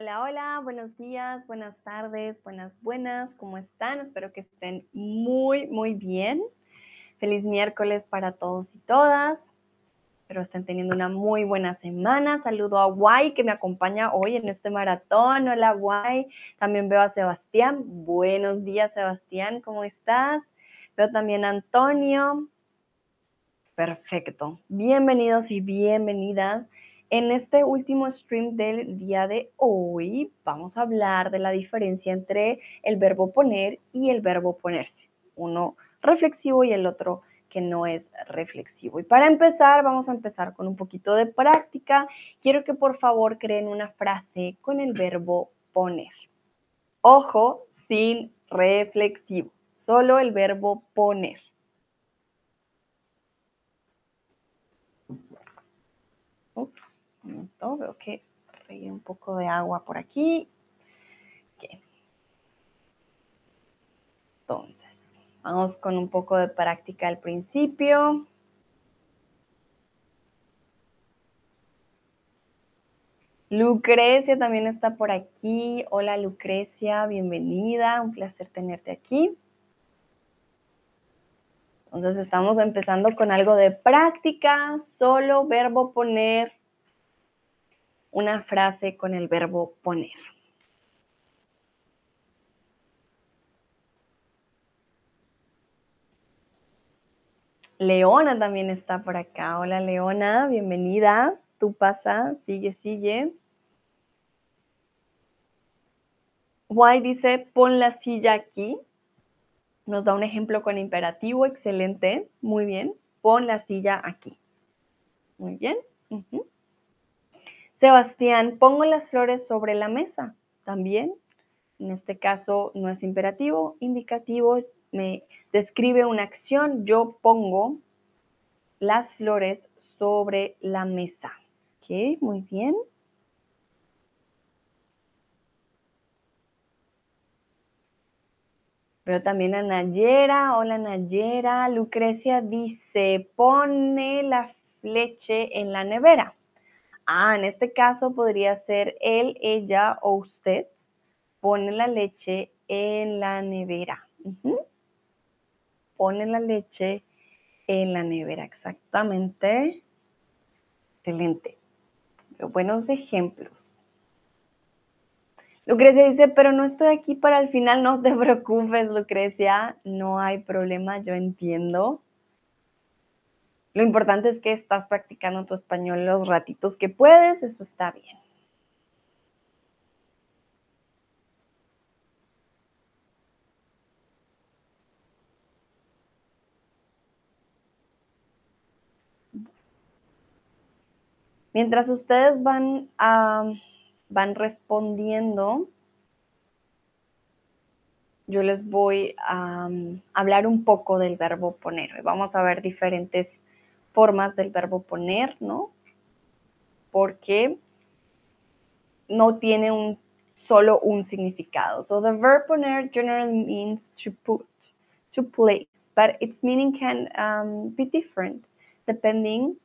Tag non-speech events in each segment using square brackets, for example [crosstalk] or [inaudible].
Hola, hola, buenos días, buenas tardes, buenas, buenas, ¿cómo están? Espero que estén muy, muy bien. Feliz miércoles para todos y todas. Espero estén teniendo una muy buena semana. Saludo a Guay que me acompaña hoy en este maratón. Hola Guay. También veo a Sebastián. Buenos días Sebastián, ¿cómo estás? Veo también a Antonio. Perfecto. Bienvenidos y bienvenidas. En este último stream del día de hoy vamos a hablar de la diferencia entre el verbo poner y el verbo ponerse. Uno reflexivo y el otro que no es reflexivo. Y para empezar, vamos a empezar con un poquito de práctica. Quiero que por favor creen una frase con el verbo poner. Ojo, sin reflexivo, solo el verbo poner. Veo que regué un poco de agua por aquí. Entonces, vamos con un poco de práctica al principio. Lucrecia también está por aquí. Hola Lucrecia, bienvenida. Un placer tenerte aquí. Entonces estamos empezando con algo de práctica, solo verbo poner una frase con el verbo poner. Leona también está por acá. Hola Leona, bienvenida. Tú pasa, sigue, sigue. Why dice, pon la silla aquí. Nos da un ejemplo con imperativo, excelente, muy bien. Pon la silla aquí. Muy bien. Sebastián, pongo las flores sobre la mesa. También, en este caso no es imperativo, indicativo, me describe una acción. Yo pongo las flores sobre la mesa. Ok, muy bien. Pero también a Nayera, hola Nayera, Lucrecia dice, pone la leche en la nevera. Ah, en este caso podría ser él, ella o usted. Pone la leche en la nevera. Pone la leche en la nevera, exactamente. Excelente. Buenos ejemplos. Lucrecia dice, pero no estoy aquí para el final, no te [laughs] preocupes, Lucrecia, no hay problema, yo entiendo. Lo importante es que estás practicando tu español los ratitos que puedes, eso está bien. Mientras ustedes van, van respondiendo, yo les voy a hablar un poco del verbo poner. Vamos a ver diferentes formas del verbo poner, ¿no? Porque no tiene un, solo un significado. So the verb poner generally means to put, to place, but its meaning can um, be different depending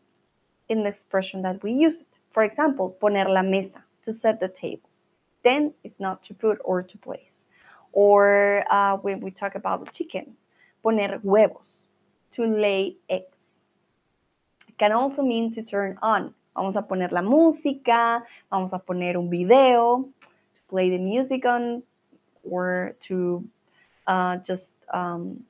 in the expression that we use it. For example, poner la mesa, to set the table. Then it's not to put or to place. Or uh, when we talk about chickens, poner huevos, to lay eggs can also mean to turn on. Vamos a poner la música, vamos a poner un video, to play the music on, or to uh, just um,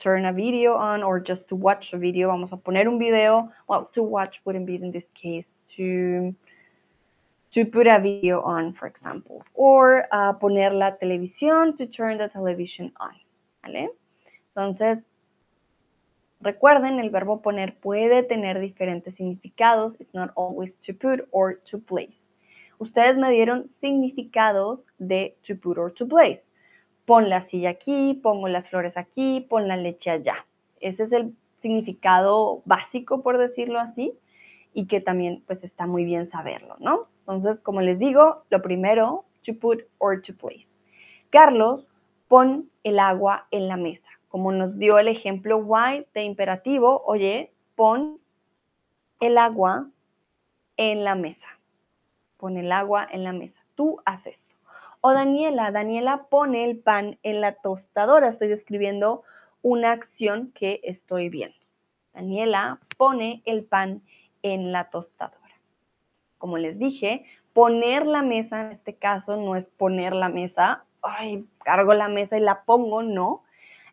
turn a video on, or just to watch a video. Vamos a poner un video. Well, to watch wouldn't be in this case. To to put a video on, for example, or uh, poner la televisión, to turn the television on. ¿Vale? Entonces, Recuerden, el verbo poner puede tener diferentes significados. It's not always to put or to place. Ustedes me dieron significados de to put or to place. Pon la silla aquí, pongo las flores aquí, pon la leche allá. Ese es el significado básico, por decirlo así, y que también pues está muy bien saberlo, ¿no? Entonces, como les digo, lo primero, to put or to place. Carlos, pon el agua en la mesa como nos dio el ejemplo why de imperativo, oye, pon el agua en la mesa. pone el agua en la mesa. Tú haces esto. O Daniela, Daniela pone el pan en la tostadora. Estoy describiendo una acción que estoy viendo. Daniela pone el pan en la tostadora. Como les dije, poner la mesa en este caso no es poner la mesa, ay, cargo la mesa y la pongo, no.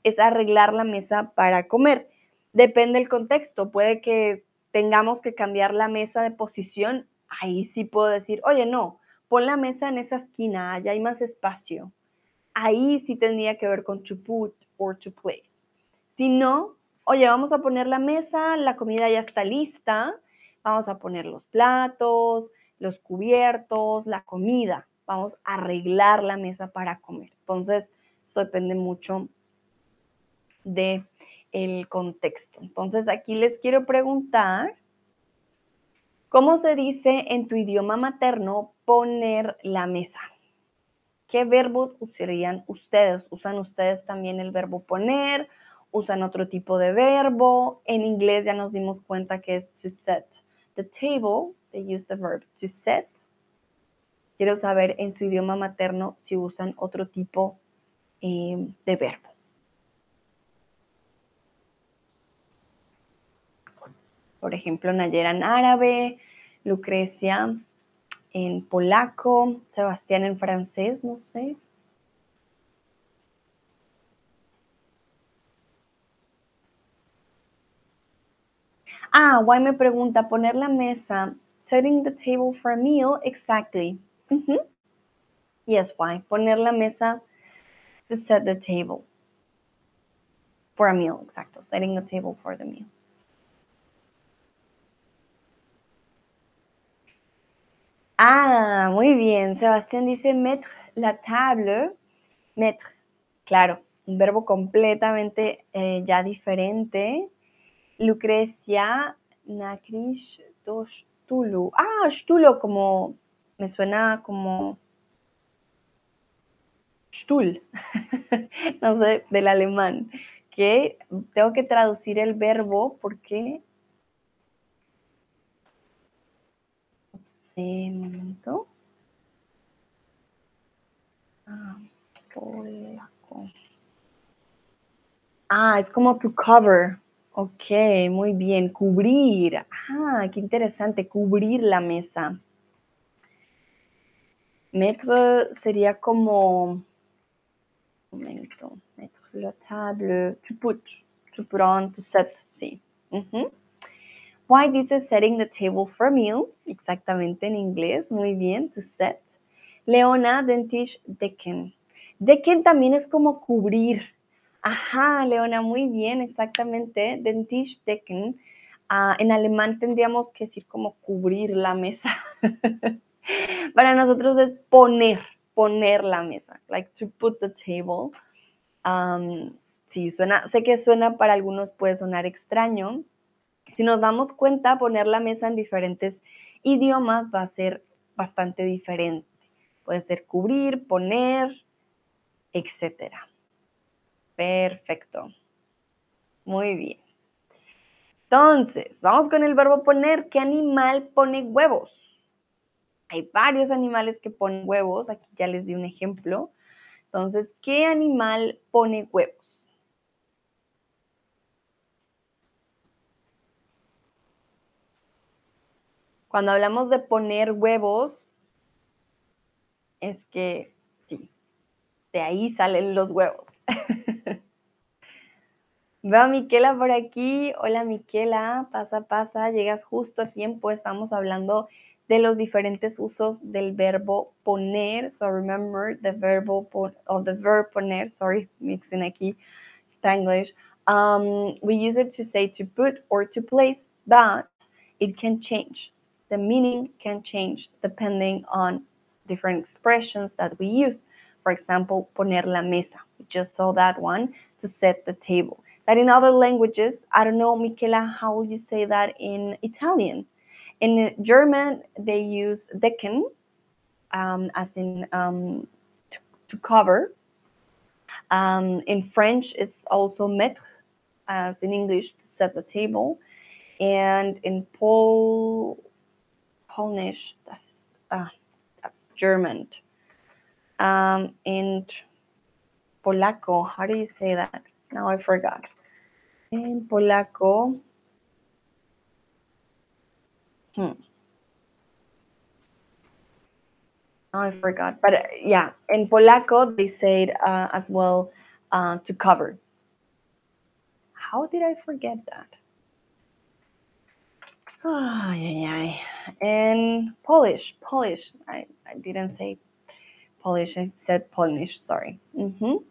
Es arreglar la mesa para comer. Depende del contexto. Puede que tengamos que cambiar la mesa de posición. Ahí sí puedo decir, oye, no, pon la mesa en esa esquina, allá hay más espacio. Ahí sí tendría que ver con to put or to place. Si no, oye, vamos a poner la mesa, la comida ya está lista, vamos a poner los platos, los cubiertos, la comida, vamos a arreglar la mesa para comer. Entonces, eso depende mucho de el contexto. Entonces, aquí les quiero preguntar, ¿cómo se dice en tu idioma materno poner la mesa? ¿Qué verbo usarían ustedes? ¿Usan ustedes también el verbo poner? ¿Usan otro tipo de verbo? En inglés ya nos dimos cuenta que es to set the table. They use the verb to set. Quiero saber en su idioma materno si usan otro tipo eh, de verbo. Por ejemplo, Nayera en árabe, Lucrecia en polaco, Sebastián en francés, no sé. Ah, Why me pregunta, poner la mesa, setting the table for a meal, exactly. Yes, why, poner la mesa to set the table for a meal, exacto, setting the table for the meal. Ah, muy bien. Sebastián dice mettre la table. Mettre, claro, un verbo completamente eh, ya diferente. Lucrecia, nakrish, tulu. Ah, stulo, como me suena como Stuhl, [laughs] no sé, del alemán, que tengo que traducir el verbo porque momento. Ah, Ah, es como to cover. Ok, muy bien. Cubrir. Ah, qué interesante. Cubrir la mesa. Mettre sería como. Momento. Mettre la table. To put. To put on. To set. Sí. Why dice setting the table for meal, exactamente en inglés, muy bien, to set. Leona, dentish, decken. Decken también es como cubrir. Ajá, Leona, muy bien, exactamente. Dentish, decken. Ah, en alemán tendríamos que decir como cubrir la mesa. [laughs] Para nosotros es poner, poner la mesa, like to put the table. Sí, suena, sé que suena para algunos puede sonar extraño, si nos damos cuenta, poner la mesa en diferentes idiomas va a ser bastante diferente. Puede ser cubrir, poner, etc. Perfecto. Muy bien. Entonces, vamos con el verbo poner. ¿Qué animal pone huevos? Hay varios animales que ponen huevos. Aquí ya les di un ejemplo. Entonces, ¿qué animal pone huevos? Cuando hablamos de poner huevos, es que sí, de ahí salen los huevos. [laughs] Veo a Miquela por aquí. Hola Miquela, pasa, pasa, llegas justo a tiempo. Estamos hablando de los diferentes usos del verbo poner. So remember the verbo or the verb poner. Sorry, mixing aquí Spanglish. Um, we use it to say to put or to place, but it can change the meaning can change depending on different expressions that we use. For example, poner la mesa. We just saw that one to set the table. That in other languages, I don't know, Michela, how would you say that in Italian? In German, they use decken, um, as in um, to, to, cover. Um, in French, it's also mettre, as in English, to set the table. And in Pol Polish, that's ah, that's German. Um, in polaco, how do you say that? Now I forgot. In polaco, hmm. Now I forgot. But uh, yeah, in polaco, they said uh, as well uh, to cover. How did I forget that? Ay, ay, ay. In Polish, Polish. I, I didn't say Polish, I said Polish, sorry. Ujú.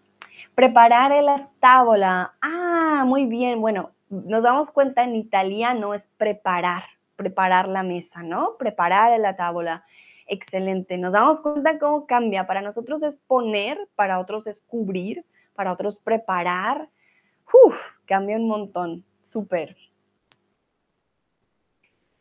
Preparar la tábola. Ah, muy bien. Bueno, nos damos cuenta en italiano es preparar, preparar la mesa, ¿no? Preparar la tábola. Excelente. Nos damos cuenta cómo cambia. Para nosotros es poner, para otros es cubrir, para otros preparar. Uf, cambia un montón. Súper.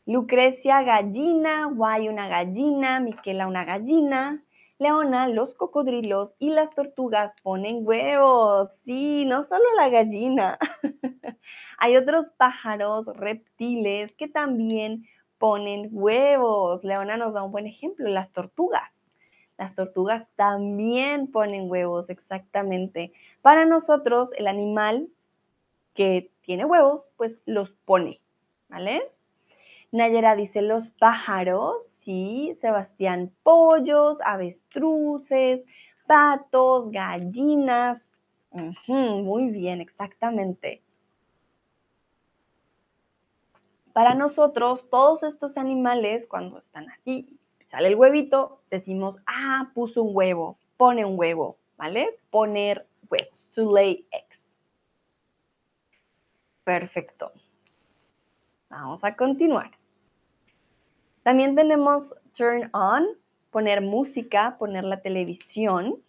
Lucrecia, gallina, Guay, una gallina, Miquela, una gallina. Leona, los cocodrilos y las tortugas ponen huevos. Sí, no solo la gallina. [laughs] Hay otros pájaros, reptiles que también ponen huevos. Leona nos da un buen ejemplo, las tortugas. Las tortugas también ponen huevos, exactamente. Para nosotros, el animal que tiene huevos, pues los pone, ¿vale? Nayera dice los pájaros, sí. Sebastián, pollos, avestruces, patos, gallinas. muy bien, exactamente. Para nosotros, todos estos animales, cuando están así, sale el huevito, decimos, ah, puso un huevo, pone un huevo, ¿vale? Poner huevos, to lay eggs. Perfecto. Vamos a continuar. También tenemos turn on, poner música, poner la televisión.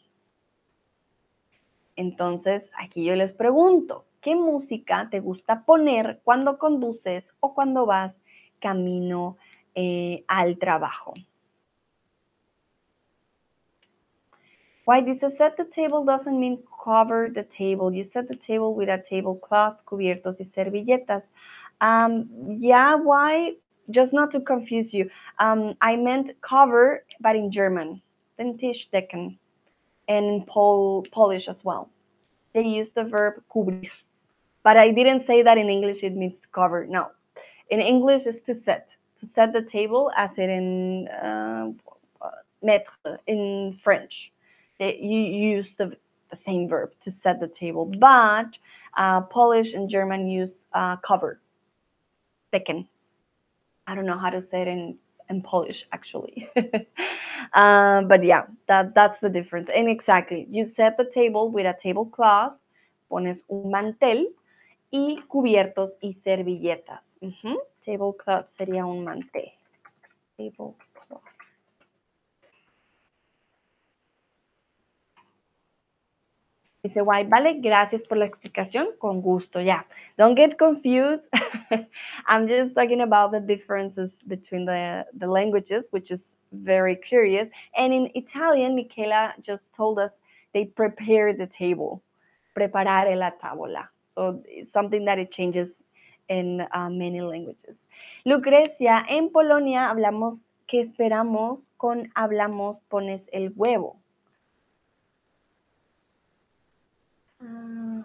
Entonces, aquí yo les pregunto, ¿qué música te gusta poner cuando conduces o cuando vas camino eh, al trabajo? Why this set the table doesn't mean cover the table. You set the table with a tablecloth, cubiertos y servilletas. Um, yeah, why? Just not to confuse you, um, I meant cover, but in German, then Tischdecken, and in Pol Polish as well. They use the verb cubrir, but I didn't say that in English it means cover. No, in English it's to set, to set the table, as it in uh, mettre in French. They, you use the, the same verb to set the table, but uh, Polish and German use uh, cover, decken. I don't know how to say it in, in Polish actually. um, [laughs] but yeah, that, that's the difference. And exactly, you set the table with a tablecloth, pones un mantel y cubiertos y servilletas. Tablecloth sería un mantel. Tablecloth. Dice, why, vale, gracias por la explicación, con gusto, yeah. Don't get confused. [laughs] I'm just talking about the differences between the, the languages, which is very curious. And in Italian, Michaela just told us they prepare the table, preparare la tavola. So it's something that it changes in uh, many languages. Lucrecia, en Polonia hablamos que esperamos con hablamos pones el huevo. Ah,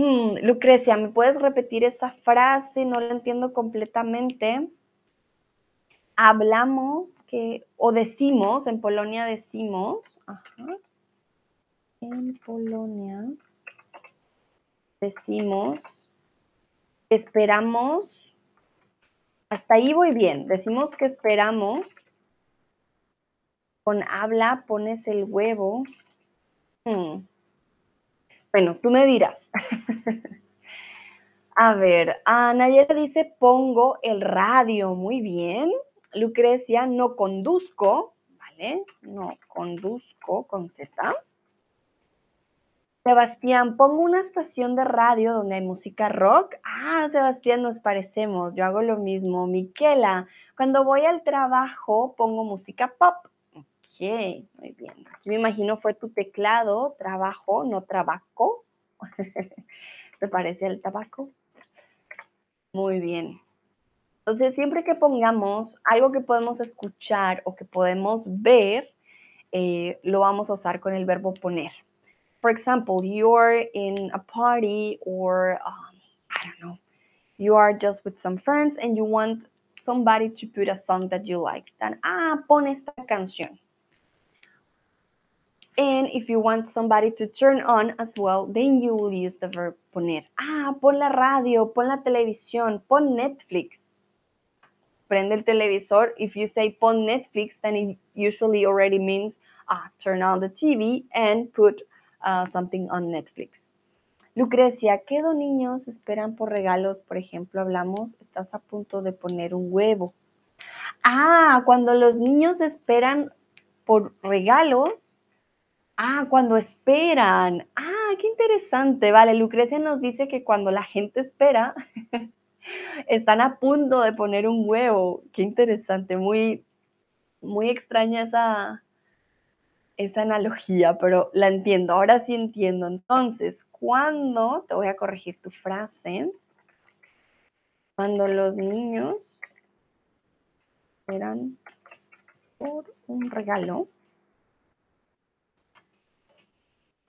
hmm, Lucrecia, ¿me puedes repetir esa frase? No la entiendo completamente. Hablamos que, o decimos, en Polonia decimos, en Polonia decimos, esperamos, hasta ahí voy bien, decimos que esperamos, con habla pones el huevo, Hmm. Bueno, tú me dirás. A ver, Nayera dice, pongo el radio. Muy bien. Lucrecia, no conduzco. ¿Vale? No conduzco con Z. Sebastián, pongo una estación de radio donde hay música rock. Ah, Sebastián, nos parecemos. Yo hago lo mismo. Miquela, cuando voy al trabajo pongo música pop muy bien. Aquí me imagino fue tu teclado, trabajo, no trabajo. ¿Se [laughs] parece al tabaco? Muy bien. Entonces, siempre que pongamos algo que podemos escuchar o que podemos ver, eh, lo vamos a usar con el verbo poner. For example, you're in a party or, um, I don't know, you are just with some friends and you want somebody to put a song that you like. Then, ah, pon esta canción. And if you want somebody to turn on as well, then you will use the verb poner. Ah, pon la radio, pon la televisión, pon Netflix. Prende el televisor. If you say pon Netflix, then it usually already means ah, turn on the TV and put uh, something on Netflix. Lucrecia, ¿qué dos niños esperan por regalos? Por ejemplo, hablamos, estás a punto de poner un huevo. Ah, cuando los niños esperan por regalos, Ah, cuando esperan. Ah, qué interesante. Vale, Lucrecia nos dice que cuando la gente espera, [laughs] están a punto de poner un huevo. Qué interesante. Muy, muy extraña esa, esa analogía, pero la entiendo. Ahora sí entiendo. Entonces, cuando, te voy a corregir tu frase, cuando los niños esperan por un regalo,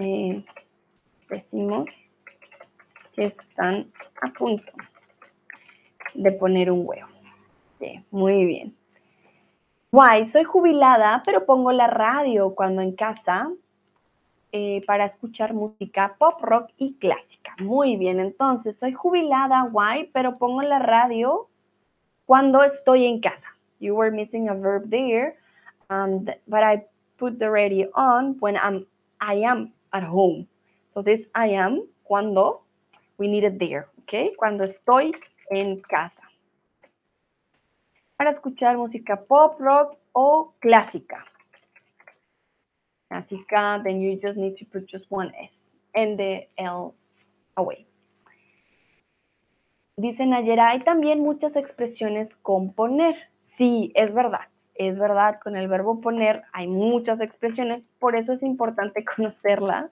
Eh, decimos que están a punto de poner un huevo. muy bien. Guay, soy jubilada, pero pongo la radio cuando en casa eh, para escuchar música pop, rock y clásica. Muy bien, entonces soy jubilada, guay, pero pongo la radio cuando estoy en casa. You were missing a verb there, um, but I put the radio on when I'm, I am at home. So this I am, cuando, we need it there, ¿ok? Cuando estoy en casa. Para escuchar música pop, rock o clásica. Clásica, then you just need to put just one S and the L away. Dicen ayer, hay también muchas expresiones con poner. Sí, es verdad es verdad, con el verbo poner hay muchas expresiones, por eso es importante [laughs] conocerlas,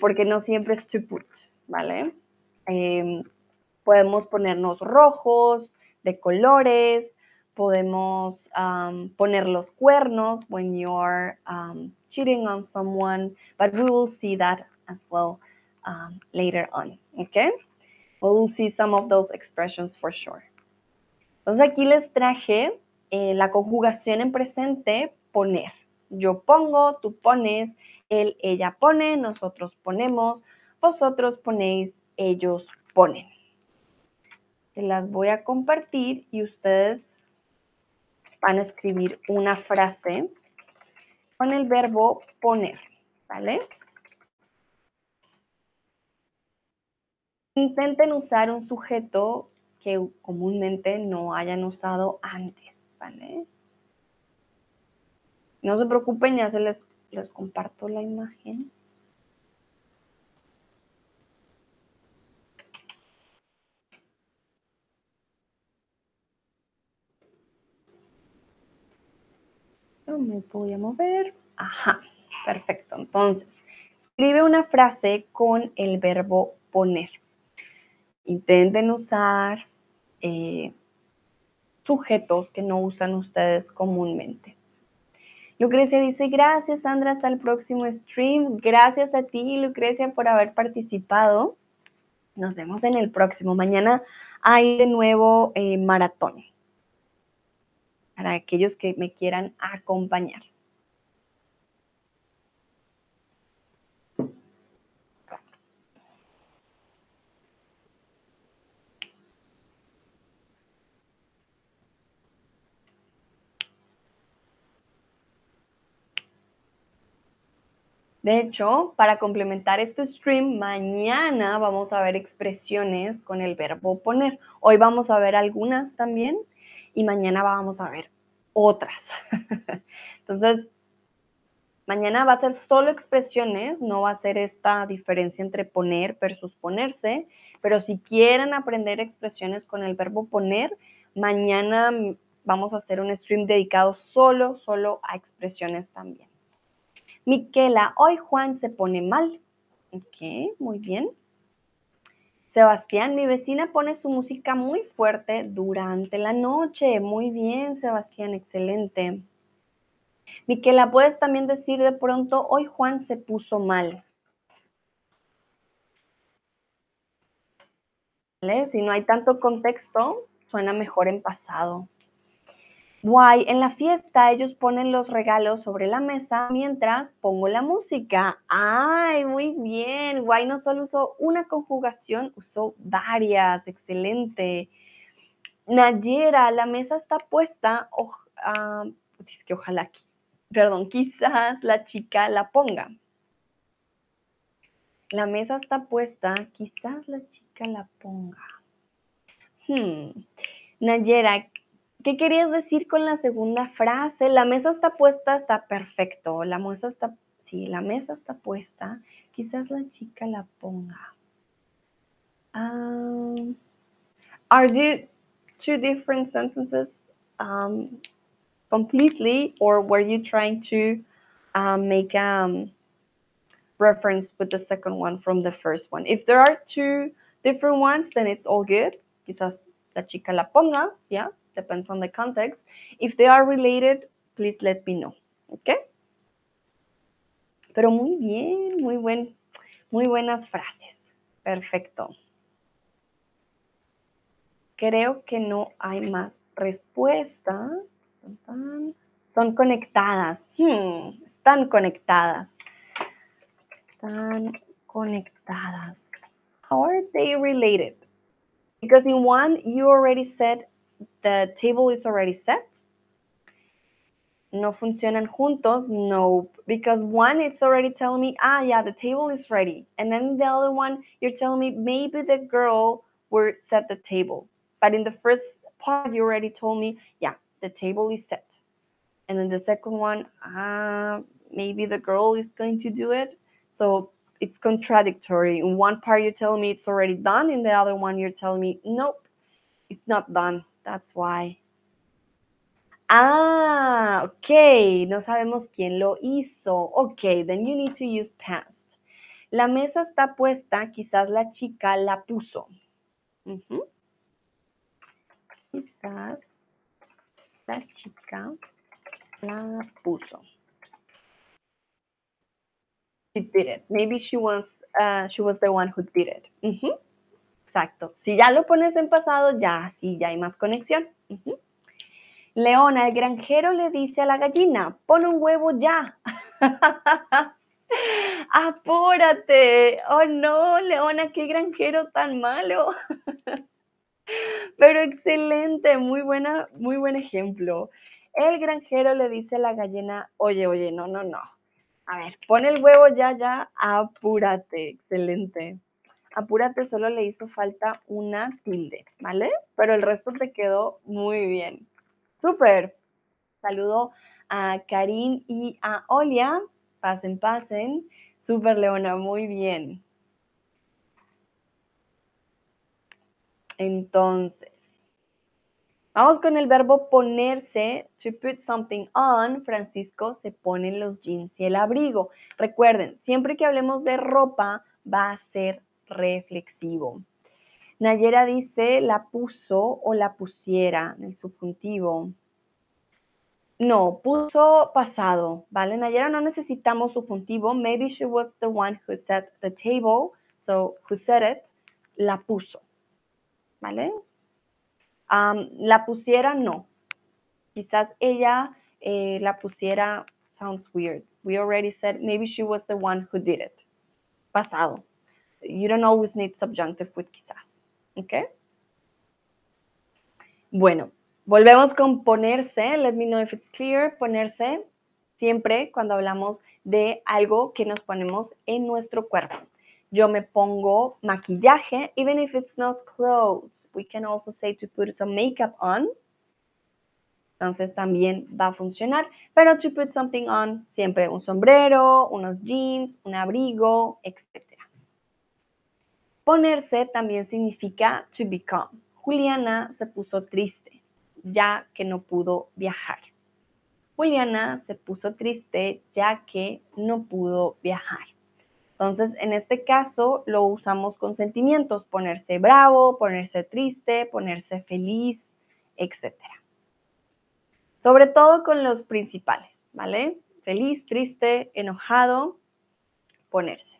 porque no siempre es to put, ¿vale? Em, podemos ponernos rojos, de colores, podemos poner los cuernos when you're um, cheating on someone, but we will see that as well later on, okay? We will see some of those expressions for sure. Entonces aquí les traje eh, la conjugación en presente, poner. Yo pongo, tú pones, él, ella pone, nosotros ponemos, vosotros ponéis, ellos ponen. Se las voy a compartir y ustedes van a escribir una frase con el verbo poner, ¿vale? Intenten usar un sujeto que comúnmente no hayan usado antes. ¿Vale? No se preocupen, ya se les, les comparto la imagen. No me voy a mover. Ajá, perfecto. Entonces, escribe una frase con el verbo poner. Intenten usar eh, sujetos que no usan ustedes comúnmente. Lucrecia dice, gracias Sandra, hasta el próximo stream. Gracias a ti, Lucrecia, por haber participado. Nos vemos en el próximo. Mañana hay de nuevo eh, maratón para aquellos que me quieran acompañar. De hecho, para complementar este stream, mañana vamos a ver expresiones con el verbo poner. Hoy vamos a ver algunas también y mañana vamos a ver otras. [laughs] Entonces, mañana va a ser solo expresiones, no va a ser esta diferencia entre poner versus ponerse, pero si quieren aprender expresiones con el verbo poner, mañana vamos a hacer un stream dedicado solo, solo a expresiones también. Miquela, hoy Juan se pone mal. Ok, muy bien. Sebastián, mi vecina pone su música muy fuerte durante la noche. Muy bien, Sebastián, excelente. Miquela, puedes también decir de pronto, hoy Juan se puso mal. Si no hay tanto contexto, suena mejor en pasado. Guay, en la fiesta ellos ponen los regalos sobre la mesa mientras pongo la música. Ay, muy bien. Guay no solo usó una conjugación, usó varias. Excelente. Nayera, la mesa está puesta. Ah, es que ojalá, perdón, quizás la chica la ponga. La mesa está puesta, quizás la chica la ponga. Hmm. Nayera, ¿Qué querías decir con la segunda frase? La mesa está puesta, está perfecto. La mesa está, sí, la mesa está puesta. Quizás la chica la ponga. Um, are you two different sentences um, completely, or were you trying to um, make a um, reference with the second one from the first one? If there are two different ones, then it's all good. Quizás la chica la ponga, yeah depends on the context. If they are related, please let me know, ¿ok? Pero muy bien, muy buen, muy buenas frases. Perfecto. Creo que no hay más respuestas. Son conectadas. Hmm, están conectadas. Están conectadas. How are they related? Because in one, you already said the table is already set. No funcionan juntos, no, because one is already telling me, ah, yeah, the table is ready. And then the other one, you're telling me maybe the girl will set the table. But in the first part, you already told me, yeah, the table is set. And then the second one, ah, maybe the girl is going to do it. So it's contradictory. In one part, you're telling me it's already done. In the other one, you're telling me, nope, it's not done. That's why. Ah, ok. No sabemos quién lo hizo. Ok, then you need to use past. La mesa está puesta, quizás la chica la puso. Quizás la chica la puso. She did it. Maybe she was, uh, she was the one who did it. Exacto. Si ya lo pones en pasado, ya sí, ya hay más conexión. Leona, el granjero le dice a la gallina, pon un huevo ya. [laughs] Apúrate. Oh no, Leona, qué granjero tan malo. [laughs] Pero excelente, muy buena, muy buen ejemplo. El granjero le dice a la gallina, oye, oye, no, no, no. A ver, pon el huevo ya, ya, apúrate. Excelente apúrate, solo le hizo falta una tilde, ¿vale? Pero el resto te quedó muy bien. Súper. Saludo a Karin y a Olia. Pasen, pasen. Súper, Leona, muy bien. Entonces, vamos con el verbo ponerse. To put something on, Francisco se ponen los jeans y el abrigo. Recuerden, siempre que hablemos de ropa, va a ser reflexivo. Nayera dice la puso o la pusiera en el subjuntivo. No, puso pasado, ¿vale? Nayera no necesitamos subjuntivo. Maybe she was the one who set the table. So, who said it, la puso, ¿vale? la pusiera, no. Quizás ella eh, la pusiera, sounds weird. We already said maybe she was the one who did it. Pasado. You don't always need subjunctive with quizás. ¿Ok? Bueno, volvemos con ponerse. Let me know if it's clear. Ponerse siempre cuando hablamos de algo que nos ponemos en nuestro cuerpo. Yo me pongo maquillaje, even if it's not clothes. We can also say to put some makeup on. Entonces también va a funcionar. Pero to put something on, siempre un sombrero, unos jeans, un abrigo, etc. Ponerse también significa to become. Juliana se puso triste, ya que no pudo viajar. Juliana se puso triste ya que no pudo viajar. Entonces, en este caso lo usamos con sentimientos, ponerse bravo, ponerse triste, ponerse feliz, etc. Sobre todo con los principales, ¿vale? Feliz, triste, enojado, ponerse.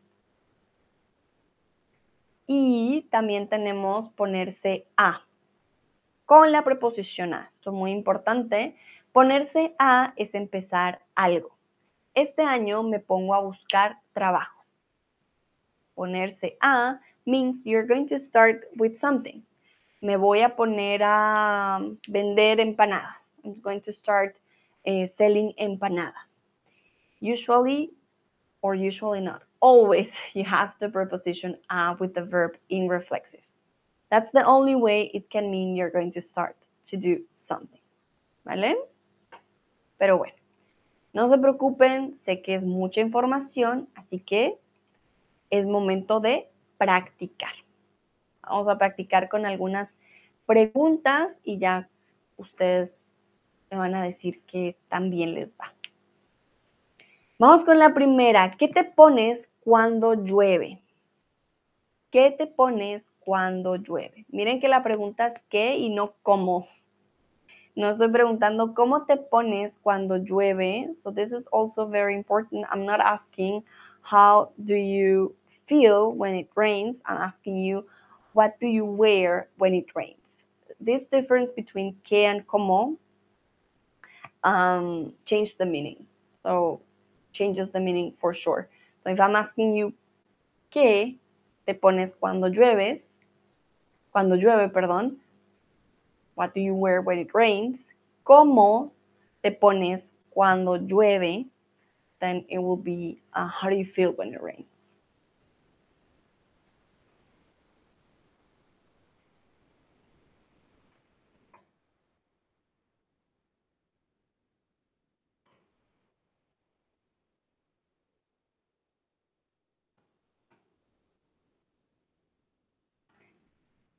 Y también tenemos ponerse a con la preposición a. Esto es muy importante. Ponerse a es empezar algo. Este año me pongo a buscar trabajo. Ponerse a means you're going to start with something. Me voy a poner a vender empanadas. I'm going to start uh, selling empanadas. Usually, or usually not, always you have the preposition a with the verb in reflexive. That's the only way it can mean you're going to start to do something. ¿Vale? Pero bueno, no se preocupen, sé que es mucha información, así que es momento de practicar. Vamos a practicar con algunas preguntas y ya ustedes me van a decir que también les va. Vamos con la primera. ¿Qué te pones cuando llueve? ¿Qué te pones cuando llueve? Miren que la pregunta es qué y no cómo. No estoy preguntando cómo te pones cuando llueve. So this is also very important. I'm not asking how do you feel when it rains. I'm asking you what do you wear when it rains. This difference between qué and cómo um, the meaning. So changes the meaning for sure. So if I'm asking you qué te pones cuando llueves, cuando llueve, perdón, what do you wear when it rains, cómo te pones cuando llueve, then it will be uh, how do you feel when it rains.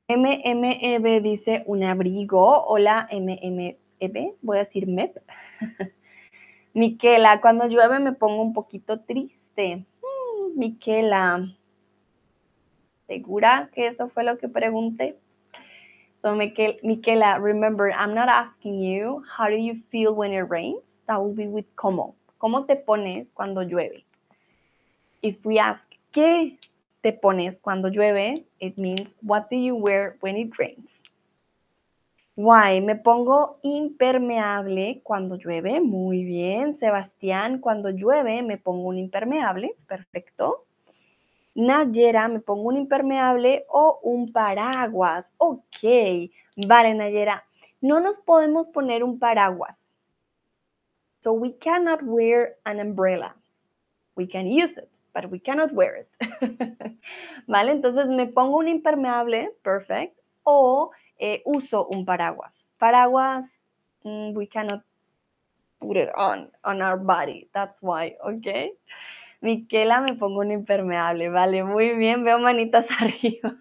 MMEB dice un abrigo. Hola, MMEB. Voy a decir MEP. [laughs] Miquela, cuando llueve me pongo un poquito triste. Mm, Miquela, ¿segura que eso fue lo que pregunté? So, Miquela, remember, I'm not asking you how do you feel when it rains. That will be with cómo. ¿Cómo te pones cuando llueve? If we ask, ¿qué te pones cuando llueve? It means what do you wear when it rains? Why? Me pongo impermeable cuando llueve. Muy bien, Sebastián. Cuando llueve me pongo un impermeable. Perfecto. Nayera, me pongo un impermeable o un paraguas. Ok. Vale, Nayera. No nos podemos poner un paraguas. So we cannot wear an umbrella. We can use it but we cannot wear it. [laughs] ¿Vale? Entonces me pongo un impermeable, perfect, o eh, uso un paraguas. Paraguas, mm, we cannot put it on, on our body. That's why, ¿ok? Miquela, me pongo un impermeable. Vale, muy bien, veo manitas [laughs] arriba.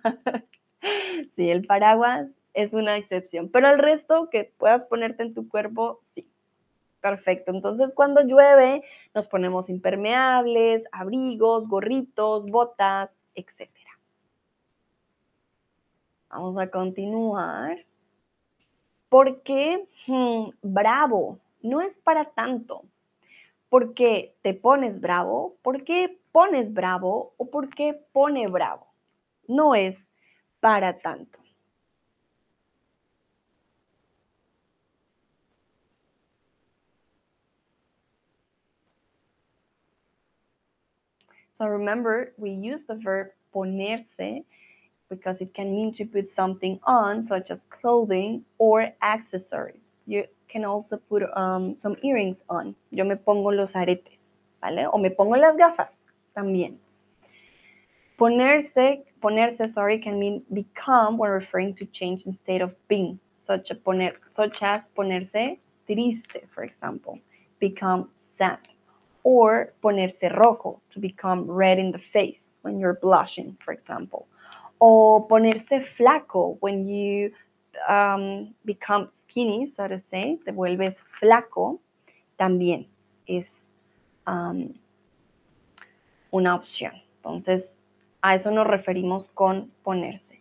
sí, el paraguas es una excepción, pero el resto que puedas ponerte en tu cuerpo, sí. Perfecto. Entonces, cuando llueve, nos ponemos impermeables, abrigos, gorritos, botas, etc. Vamos a continuar. ¿Por qué hmm, bravo? No es para tanto. ¿Por qué te pones bravo? ¿Por qué pones bravo? ¿O por qué pone bravo? No es para tanto. So remember, we use the verb ponerse because it can mean to put something on, such as clothing or accessories. You can also put um, some earrings on. Yo me pongo los aretes, ¿vale? O me pongo las gafas también. Ponerse, ponerse, sorry, can mean become when referring to change in state of being, such, a poner, such as ponerse triste, for example, become sad or ponerse rojo, to become red in the face when you're blushing, for example. O ponerse flaco, when you um, become skinny, so to say, te vuelves flaco, también es um, una opción. Entonces, a eso nos referimos con ponerse.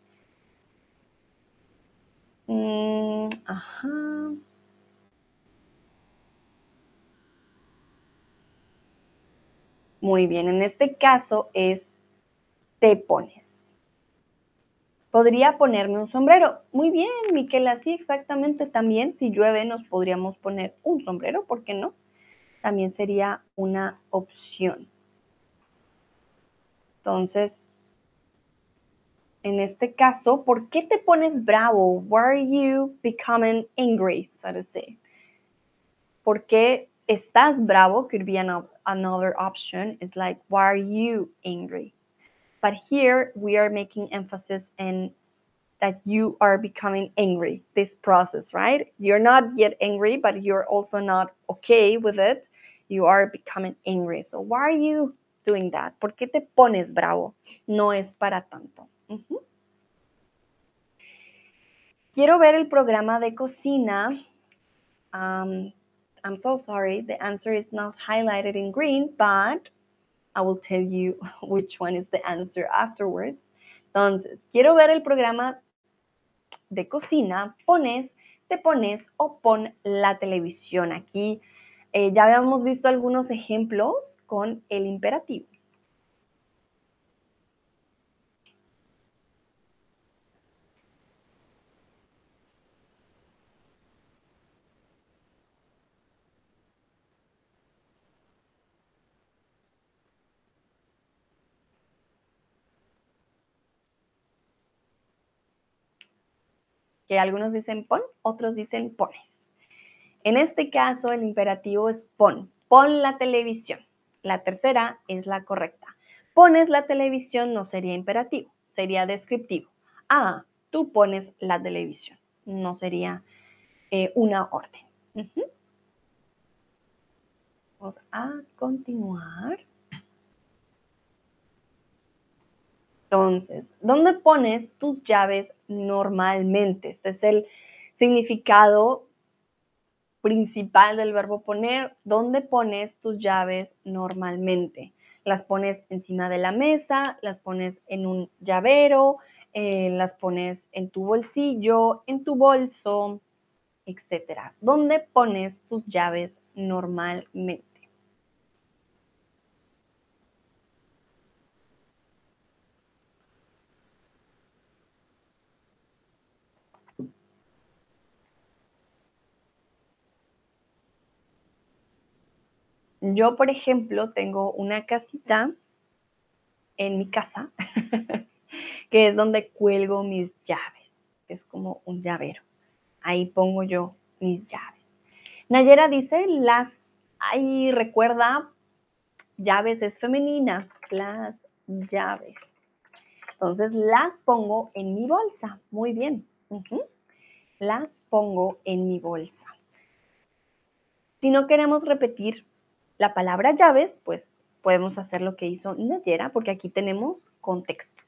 Mm, ajá. Muy bien, en este caso es te pones. Podría ponerme un sombrero. Muy bien, Miquel, así exactamente también. Si llueve nos podríamos poner un sombrero, ¿por qué no? También sería una opción. Entonces, en este caso, ¿por qué te pones bravo? Why are you becoming angry, so to say? ¿Por qué estás bravo? Could be an, another option. is like, why are you angry? But here we are making emphasis in that you are becoming angry, this process, right? You're not yet angry, but you're also not okay with it. You are becoming angry. So why are you doing that? ¿Por qué te pones bravo? No es para tanto. Quiero ver el programa de cocina. Um, I'm so sorry, the answer is not highlighted in green, but I will tell you [laughs] which one is the answer afterwards. Entonces, quiero ver el programa de cocina. Pones, te pones o pon la televisión. Aquí eh, ya habíamos visto algunos ejemplos con el imperativo. Que algunos dicen pon, otros dicen pones. En este caso, el imperativo es pon, pon la televisión. La tercera es la correcta. Pones la televisión no sería imperativo, sería descriptivo. Ah, tú pones la televisión, no sería eh, una orden. Vamos a continuar. Entonces, ¿dónde pones tus llaves normalmente? Este es el significado principal del verbo poner. ¿Dónde pones tus llaves normalmente? Las pones encima de la mesa, las pones en un llavero, eh, las pones en tu bolsillo, en tu bolso, etc. ¿Dónde pones tus llaves normalmente? Yo, por ejemplo, tengo una casita en mi casa, [laughs] que es donde cuelgo mis llaves. Es como un llavero. Ahí pongo yo mis llaves. Nayera dice, las, ahí recuerda, llaves es femenina, las llaves. Entonces, las pongo en mi bolsa. Muy bien. Las pongo en mi bolsa. Si no queremos repetir la palabra llaves, pues podemos hacer lo que hizo Nayera, porque aquí tenemos contexto.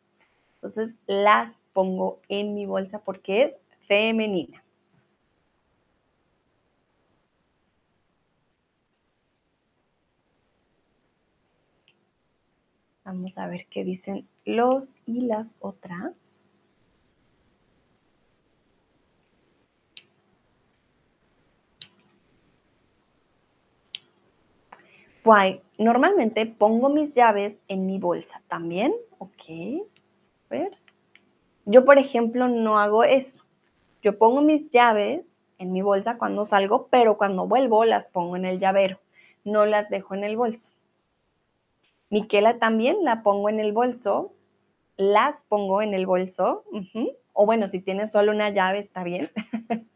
Entonces, las pongo en mi bolsa porque es femenina. Vamos a ver qué dicen los y las otras. Why? Normalmente pongo mis llaves en mi bolsa también. Ok. A ver. Yo, por ejemplo, no hago eso. Yo pongo mis llaves en mi bolsa cuando salgo, pero cuando vuelvo las pongo en el llavero. No las dejo en el bolso. Miquela también la pongo en el bolso. Las pongo en el bolso. O bueno, si tienes solo una llave, está bien. [laughs]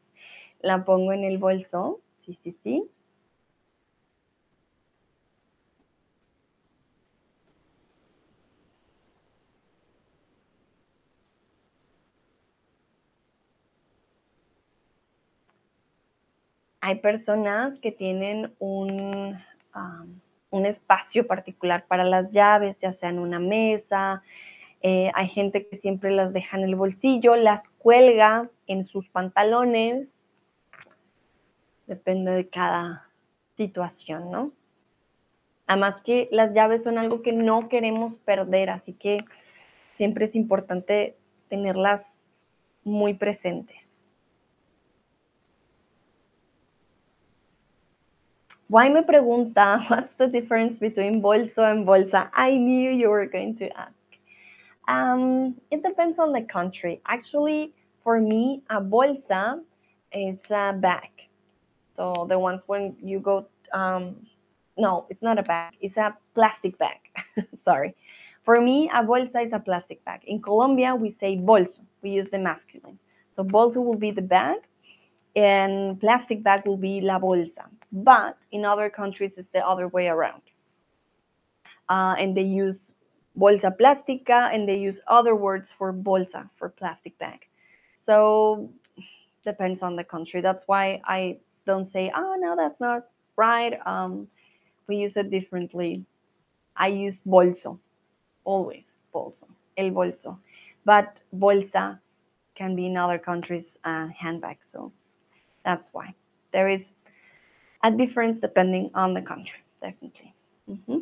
la pongo en el bolso. Sí, sí, sí. Hay personas que tienen un, um, un, espacio particular para las llaves, ya sea en una mesa. Eh, hay gente que siempre las deja en el bolsillo, las cuelga en sus pantalones. Depende de cada situación, ¿no? Además que las llaves son algo que no queremos perder, así que siempre es importante tenerlas muy presentes. Why me pregunta, [laughs] what's the difference between bolso and bolsa? I knew you were going to ask. Um, it depends on the country. Actually, for me, a bolsa is a bag. So the ones when you go, um, no, it's not a bag. It's a plastic bag. [laughs] Sorry. For me, a bolsa is a plastic bag. In Colombia, we say bolso. We use the masculine. So bolso will be the bag, and plastic bag will be la bolsa. But in other countries, it's the other way around. Uh, and they use bolsa plástica and they use other words for bolsa, for plastic bag. So depends on the country. That's why I don't say, oh, no, that's not right. Um, we use it differently. I use bolso, always bolso, el bolso. But bolsa can be in other countries uh, handbag. So that's why there is a difference depending on the country, definitely. Mm-hmm.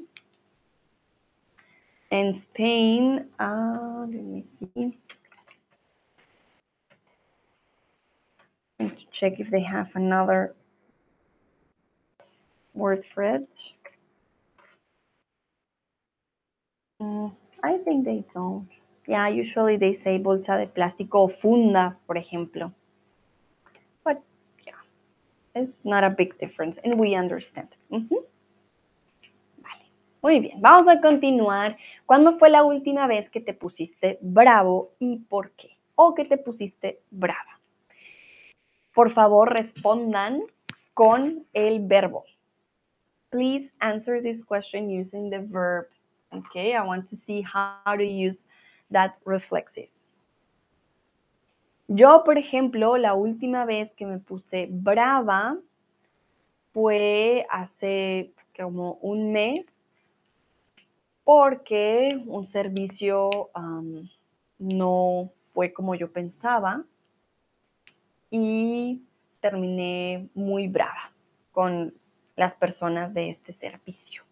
In Spain, uh, let me see. to check if they have another word for it. Mm, I think they don't. Yeah, usually they say bolsa de plástico o funda, por ejemplo. It's not a big difference and we understand. Vale, muy bien. Vamos a continuar. ¿Cuándo fue la última vez que te pusiste bravo y por qué? O que te pusiste brava. Por favor, respondan con el verbo. Please answer this question using the verb. Okay, I want to see how to use that reflexive. Yo, por ejemplo, la última vez que me puse brava fue hace como un mes porque un servicio no fue como yo pensaba y terminé muy brava con las personas de este servicio.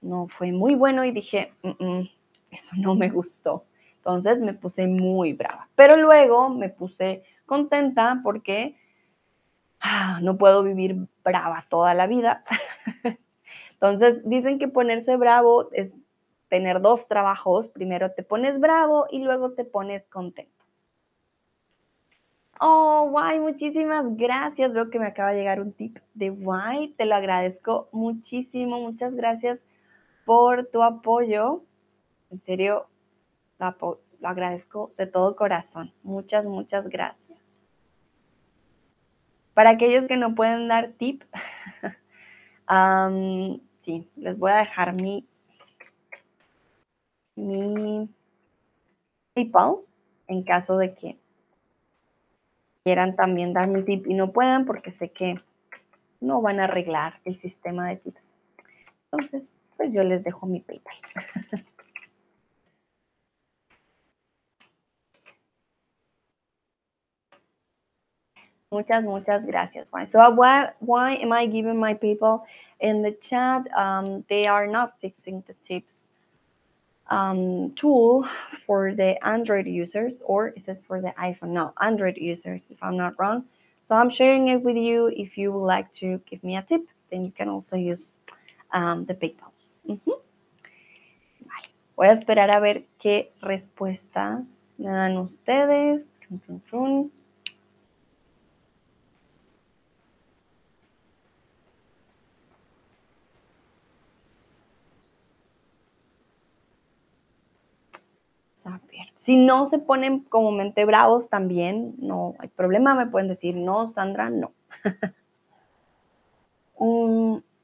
No fue muy bueno y dije, mm, mm, eso no me gustó. Entonces me puse muy brava. Pero luego me puse contenta porque ah, no puedo vivir brava toda la vida. [laughs] Entonces dicen que ponerse bravo es tener dos trabajos. Primero te pones bravo y luego te pones contento. Oh, guay, muchísimas gracias. Veo que me acaba de llegar un tip de guay. Te lo agradezco muchísimo. Muchas gracias por tu apoyo. En serio, lo, agradezco de todo corazón. Muchas, muchas gracias. Para aquellos que no pueden dar tip, [laughs] sí, les voy a dejar mi, mi PayPal en caso de que quieran también darme un tip y no puedan porque sé que no van a arreglar el sistema de tips. Entonces, pues yo les dejo mi PayPal. [laughs] Muchas, muchas gracias. So why, why am I giving my PayPal in the chat? Um, they are not fixing the tips um, tool for the Android users, or is it for the iPhone? No, Android users, if I'm not wrong. So I'm sharing it with you. If you would like to give me a tip, then you can also use um, the PayPal. Vale. Voy a esperar a ver qué respuestas me dan ustedes. Chun. Si no se ponen como mente bravos también, no hay problema, me pueden decir, no, Sandra, no. um, [laughs]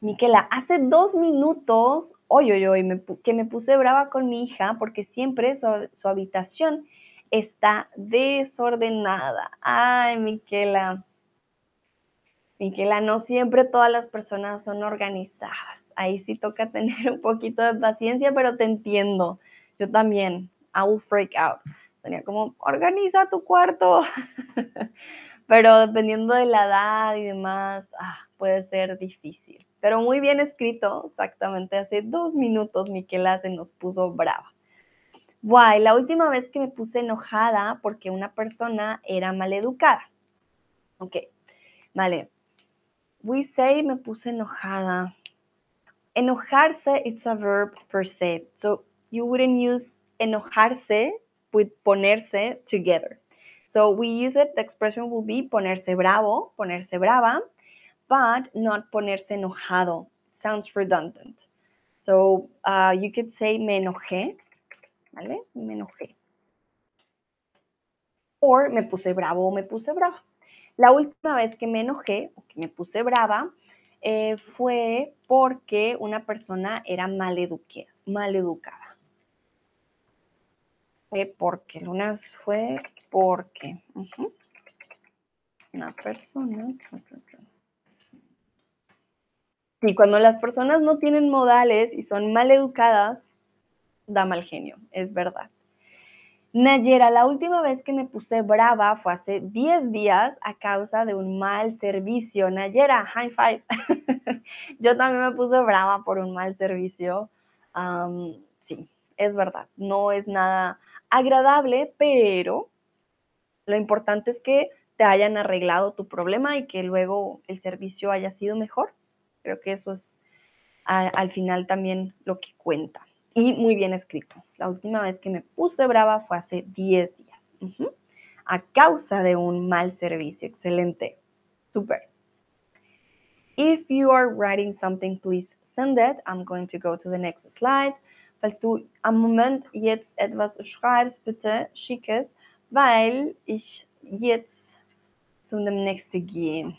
Miquela, hace dos minutos, hoy, hoy, hoy, que me puse brava con mi hija porque siempre su, su habitación está desordenada. Ay, Miquela. Miquela, no siempre todas las personas son organizadas. Ahí sí toca [laughs] tener un poquito de paciencia, pero te entiendo. Yo también, I will freak out. Tenía como, organiza tu cuarto. [laughs] Pero dependiendo de la edad y demás, ah, puede ser difícil. pero muy bien escrito, exactamente hace dos minutos Miquela se nos puso brava. Why, la última vez que me puse enojada porque una persona era maleducada. Ok, vale. We say me puse enojada. Enojarse, it's a verb per se. So you wouldn't use enojarse with ponerse together. So we use it, the expression will be ponerse bravo, ponerse brava, but not ponerse enojado. Sounds redundant. So uh, you could say me enojé, ¿vale? Me enojé. Or me puse bravo me puse brava. La última vez que me enojé o que me puse brava eh, fue porque una persona era mal, mal educada. Fue porque, lunas fue porque. Una persona. Y cuando las personas no tienen modales y son mal educadas, da mal genio, es verdad. Nayera, la última vez que me puse brava fue hace 10 días a causa de un mal servicio. Nayera, high five. [laughs] Yo también me puse brava por un mal servicio. sí, es verdad, no es nada agradable, pero lo importante es que te hayan arreglado tu problema y que luego el servicio haya sido mejor. Creo que eso es al final también lo que cuenta. Y muy bien escrito. La última vez que me puse brava fue hace 10 días. A causa de un mal servicio. Excelente. Super. If you are writing something, please send it. I'm going to go to the next slide. Falls du am Moment jetzt etwas schreibst, bitte schick es, weil ich jetzt zu dem nächsten gehe.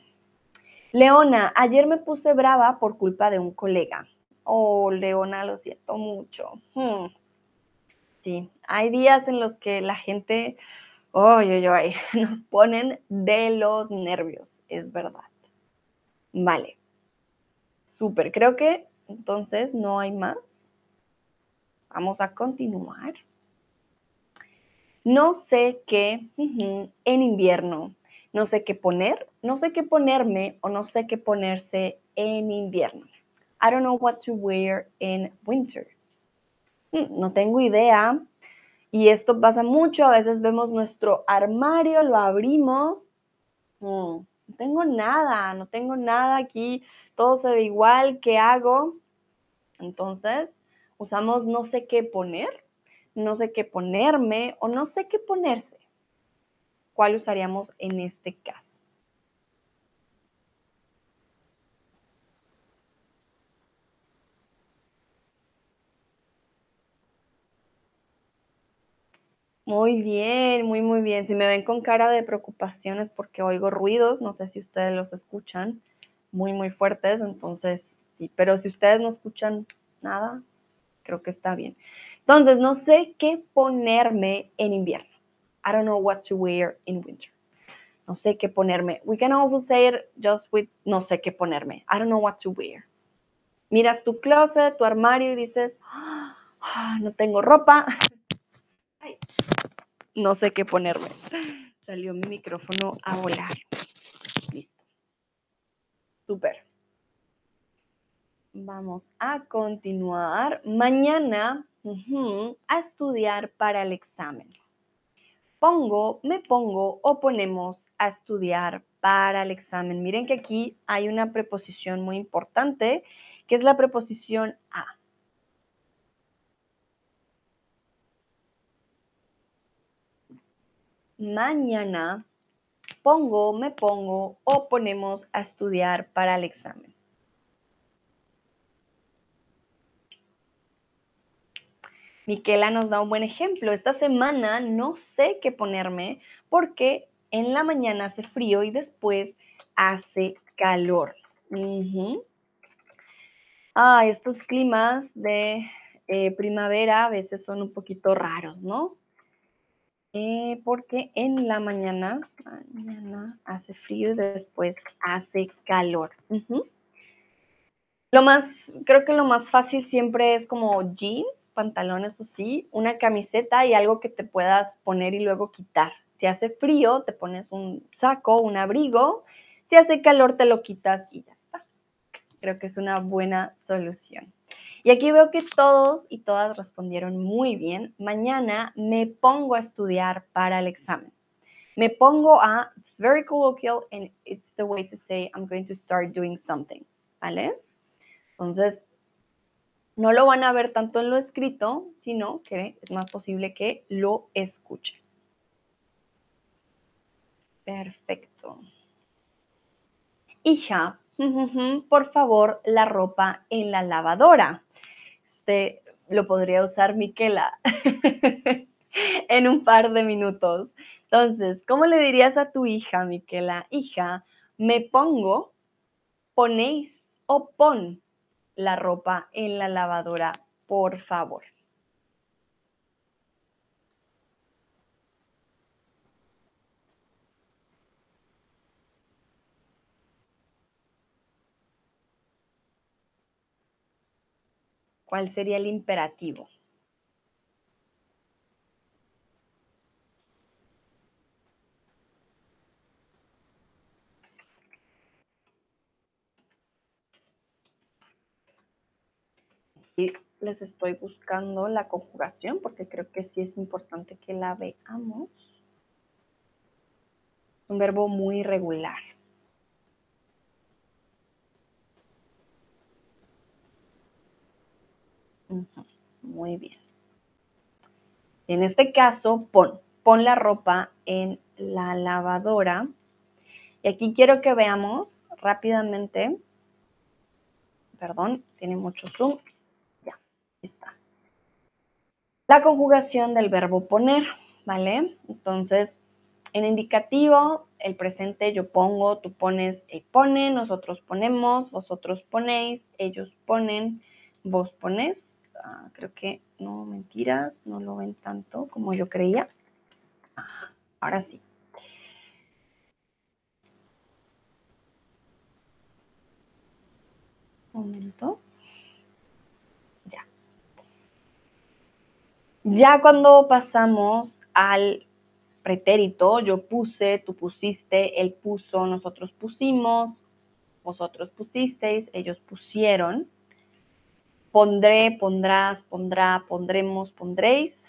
Leona, ayer me puse brava por culpa de un colega. Oh, Leona, lo siento mucho. Hmm. Sí, hay días en los que la gente, oye, oye, [laughs] nos ponen de los nervios, es verdad. Vale. Súper, creo que entonces no hay más. Vamos a continuar. No sé qué en invierno no sé qué poner, no sé qué ponerme o no sé qué ponerse en invierno. I don't know what to wear in winter. Mm, no tengo idea. Y esto pasa mucho. A veces vemos nuestro armario, lo abrimos. No tengo nada, no tengo nada aquí. Todo se ve igual. ¿Qué hago? Entonces, usamos no sé qué poner, no sé qué ponerme o no sé qué ponerse. ¿Cuál usaríamos en este caso? Muy bien, muy, muy bien. Si me ven con cara de preocupación es porque oigo ruidos, no sé si ustedes los escuchan muy, muy fuertes, entonces sí, pero si ustedes no escuchan nada, creo que está bien. Entonces, no sé qué ponerme en invierno. I don't know what to wear in winter no sé qué ponerme. We can also say it just with no sé qué ponerme. I don't know what to wear. Miras tu closet, tu armario y dices, ah, no tengo ropa. [laughs] no sé qué ponerme. Salió mi micrófono a volar. Listo. Súper. Vamos a continuar. Mañana a estudiar para el examen pongo, me pongo o ponemos a estudiar para el examen. Miren que aquí hay una preposición muy importante, que es la preposición a. Mañana pongo, me pongo o ponemos a estudiar para el examen. Miquela nos da un buen ejemplo. Esta semana no sé qué ponerme porque en la mañana hace frío y después hace calor. Ah, estos climas de eh, primavera a veces son un poquito raros, ¿no? Eh, porque en la mañana, mañana hace frío y después hace calor. Lo más, creo que lo más fácil siempre es como jeans pantalones o sí, una camiseta y algo que te puedas poner y luego quitar. Si hace frío, te pones un saco, un abrigo. Si hace calor, te lo quitas y ya está. Creo que es una buena solución. Y aquí veo que todos y todas respondieron muy bien. Mañana me pongo a estudiar para el examen. Me pongo a, it's very colloquial and it's the way to say I'm going to start doing something, ¿vale? Entonces, no lo van a ver tanto en lo escrito, sino que es más posible que lo escuchen. Perfecto. Hija, [laughs] por favor, la ropa en la lavadora. Este lo podría usar Miquela [laughs] en un par de minutos. Entonces, ¿cómo le dirías a tu hija, Miquela? Hija, me pongo, ponéis o pon la ropa en la lavadora, por favor. ¿Cuál sería el imperativo? Les estoy buscando la conjugación porque creo que sí es importante que la veamos. Un verbo muy regular. Muy bien. En este caso, pon, pon la ropa en la lavadora. Y aquí quiero que veamos rápidamente, perdón, tiene mucho zoom. La conjugación del verbo poner, ¿vale? Entonces, en indicativo, el presente yo pongo, tú pones, él pone, nosotros ponemos, vosotros ponéis, ellos ponen, vos pones Ah, creo que no, mentiras, no lo ven tanto como yo creía. ahora sí. momento. Ya cuando pasamos al pretérito, yo puse, tú pusiste, él puso, nosotros pusimos, vosotros pusisteis, ellos pusieron pondré, pondrás, pondrá, pondremos, pondréis.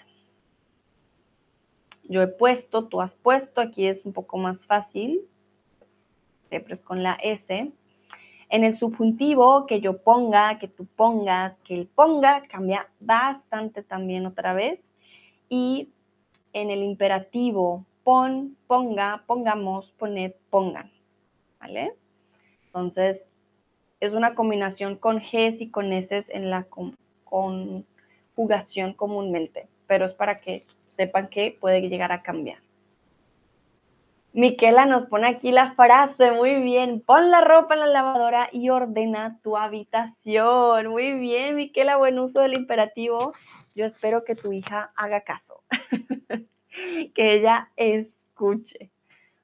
Yo he puesto, tú has puesto, aquí es un poco más fácil, siempre es con la S. En el subjuntivo, que yo ponga, que tú pongas, que él ponga, cambia bastante también otra vez. Y en el imperativo, pon, ponga, pongamos, poned, pongan. ¿Vale? Entonces, es una combinación con Gs y con S en la conjugación comúnmente, pero es para que sepan que puede llegar a cambiar. Miquela nos pone aquí la frase, muy bien, pon la ropa en la lavadora y ordena tu habitación. Muy bien, Miquela, buen uso del imperativo. Yo espero que tu hija haga caso, [laughs] que ella escuche.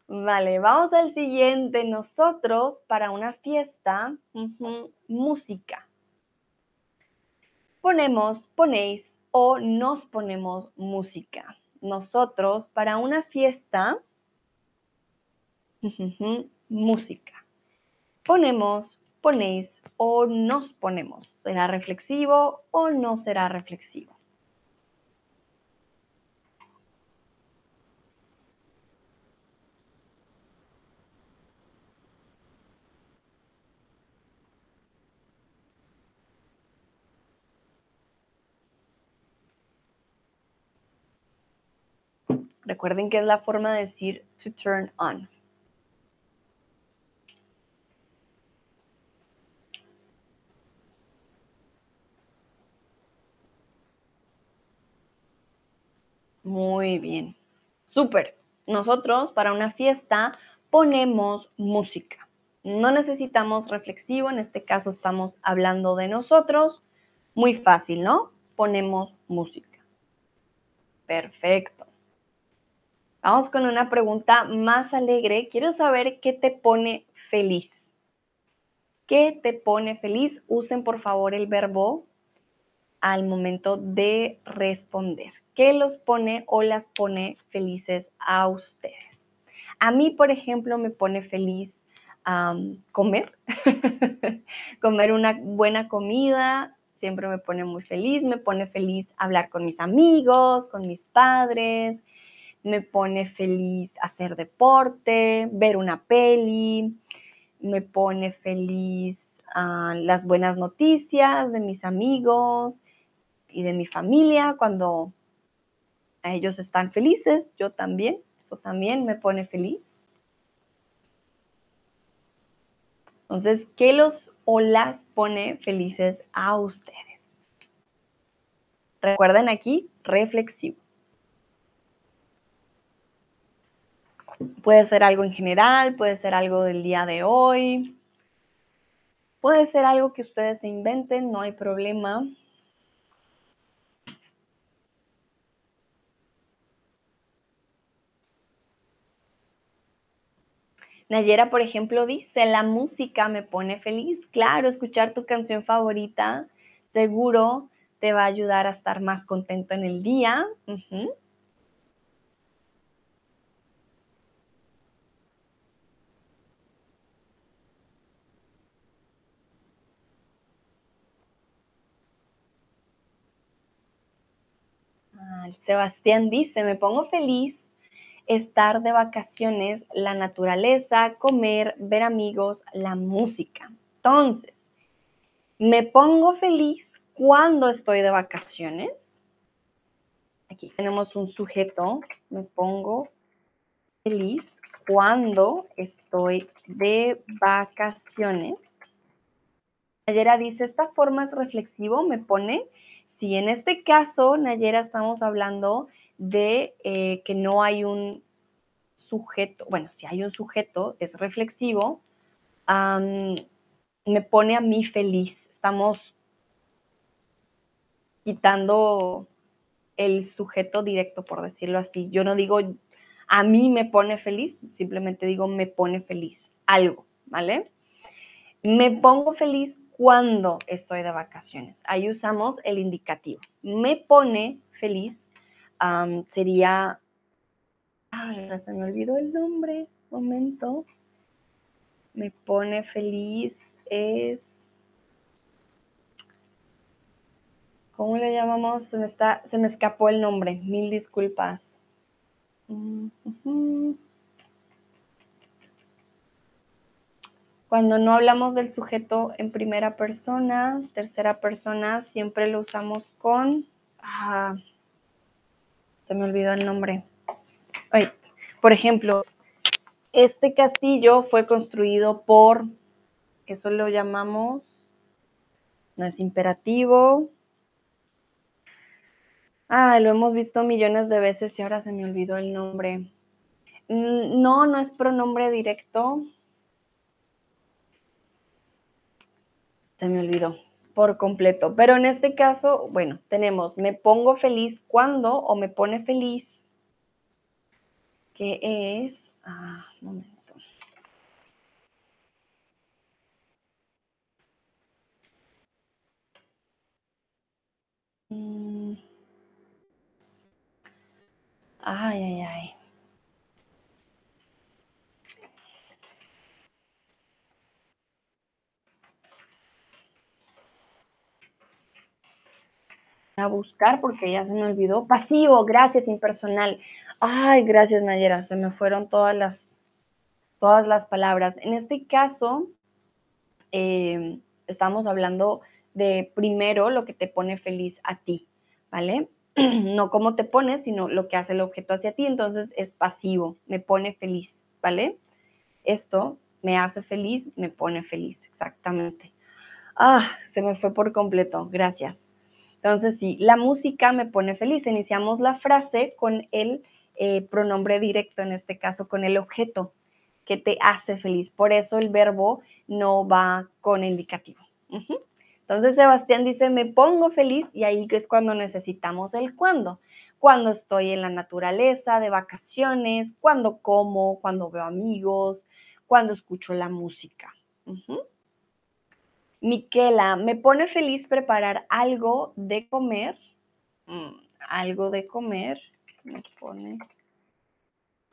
Vale, vamos al siguiente. Nosotros para una fiesta, música. Ponemos, ponéis o nos ponemos música. Nosotros para una fiesta, música. Ponemos, ponéis o nos ponemos. ¿Será reflexivo o no será reflexivo? Recuerden que es la forma de decir to turn on. Muy bien. Súper. Nosotros para una fiesta ponemos música. No necesitamos reflexivo, en este caso estamos hablando de nosotros. Muy fácil, ¿no? Ponemos música. Perfecto. Vamos con una pregunta más alegre. Quiero saber qué te pone feliz. ¿Qué te pone feliz? Usen por favor el verbo al momento de responder. ¿Qué los pone o las pone felices a ustedes? A mí, por ejemplo, me pone feliz comer, [laughs] comer una buena comida, siempre me pone muy feliz, me pone feliz hablar con mis amigos, con mis padres, me pone feliz hacer deporte, ver una peli, me pone feliz ah, las buenas noticias de mis amigos y de mi familia cuando ellos están felices, yo también, eso también me pone feliz. Entonces, ¿qué los o las pone felices a ustedes? Recuerden aquí, reflexivo. Puede ser algo en general, puede ser algo del día de hoy, puede ser algo que ustedes se inventen, no hay problema. Nayera, por ejemplo, dice, la música me pone feliz. Claro, escuchar tu canción favorita seguro te va a ayudar a estar más contento en el día. Sebastián dice, me pongo feliz estar de vacaciones, la naturaleza, comer, ver amigos, la música. Entonces, me pongo feliz cuando estoy de vacaciones. Aquí tenemos un sujeto, me pongo feliz cuando estoy de vacaciones. Nayera dice, esta forma es reflexivo, me pone, si en este caso, Nayera, estamos hablando de eh, que no hay un sujeto, bueno, si hay un sujeto, es reflexivo, me pone a mí feliz. Estamos quitando el sujeto directo, por decirlo así. Yo no digo a mí me pone feliz, simplemente digo me pone feliz, algo, ¿vale? Me pongo feliz cuando estoy de vacaciones. Ahí usamos el indicativo. Me pone feliz sería, ay, se me olvidó el nombre, momento, me pone feliz, es, ¿cómo le llamamos? Se me, está, se me escapó el nombre, mil disculpas. Cuando no hablamos del sujeto en primera persona, tercera persona, siempre lo usamos con... Ah, se me olvidó el nombre. por ejemplo, este castillo fue construido por, eso lo llamamos, no es imperativo. Ah, lo hemos visto millones de veces y ahora se me olvidó el nombre. Mm, no, no es pronombre directo. Se me olvidó por completo. Pero en este caso, bueno, tenemos me pongo feliz cuando o me pone feliz, que es, ah, momento. Mm. Ay, ay, ay. A buscar porque ya se me olvidó. Pasivo, gracias, impersonal. Ay, gracias, Nayera, se me fueron todas las, todas las palabras. En este caso, em, estamos hablando de primero lo que te pone feliz a ti, ¿vale? [clears throat] No cómo te pones, sino lo que hace el objeto hacia ti. Entonces es pasivo, me pone feliz, ¿vale? Esto me hace feliz, me pone feliz, exactamente. Ah, se me fue por completo, gracias. Entonces, sí, la música me pone feliz. Iniciamos la frase con el eh, pronombre directo, en este caso con el objeto que te hace feliz. Por eso el verbo no va con indicativo. Entonces, Sebastián dice, me pongo feliz y ahí es cuando necesitamos el cuándo. Cuando estoy en la naturaleza, de vacaciones, cuando como, cuando veo amigos, cuando escucho la música. Miquela, me pone feliz preparar algo de comer. Mm, algo de comer. Me pone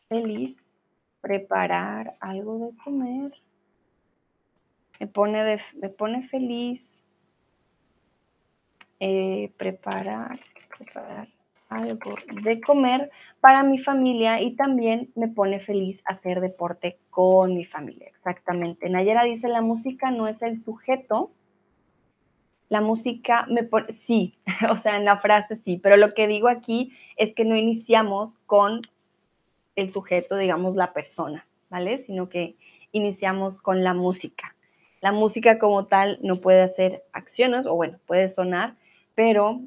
feliz preparar algo de comer. Me pone, me pone feliz eh, preparar, preparar algo de comer para mi familia y también me pone feliz hacer deporte con mi familia. Exactamente. Nayera dice, la música no es el sujeto. La música me pone, sí, [laughs] o sea, en la frase sí, pero lo que digo aquí es que no iniciamos con el sujeto, digamos, la persona, ¿vale? Sino que iniciamos con la música. La música como tal no puede hacer acciones, o bueno, puede sonar, pero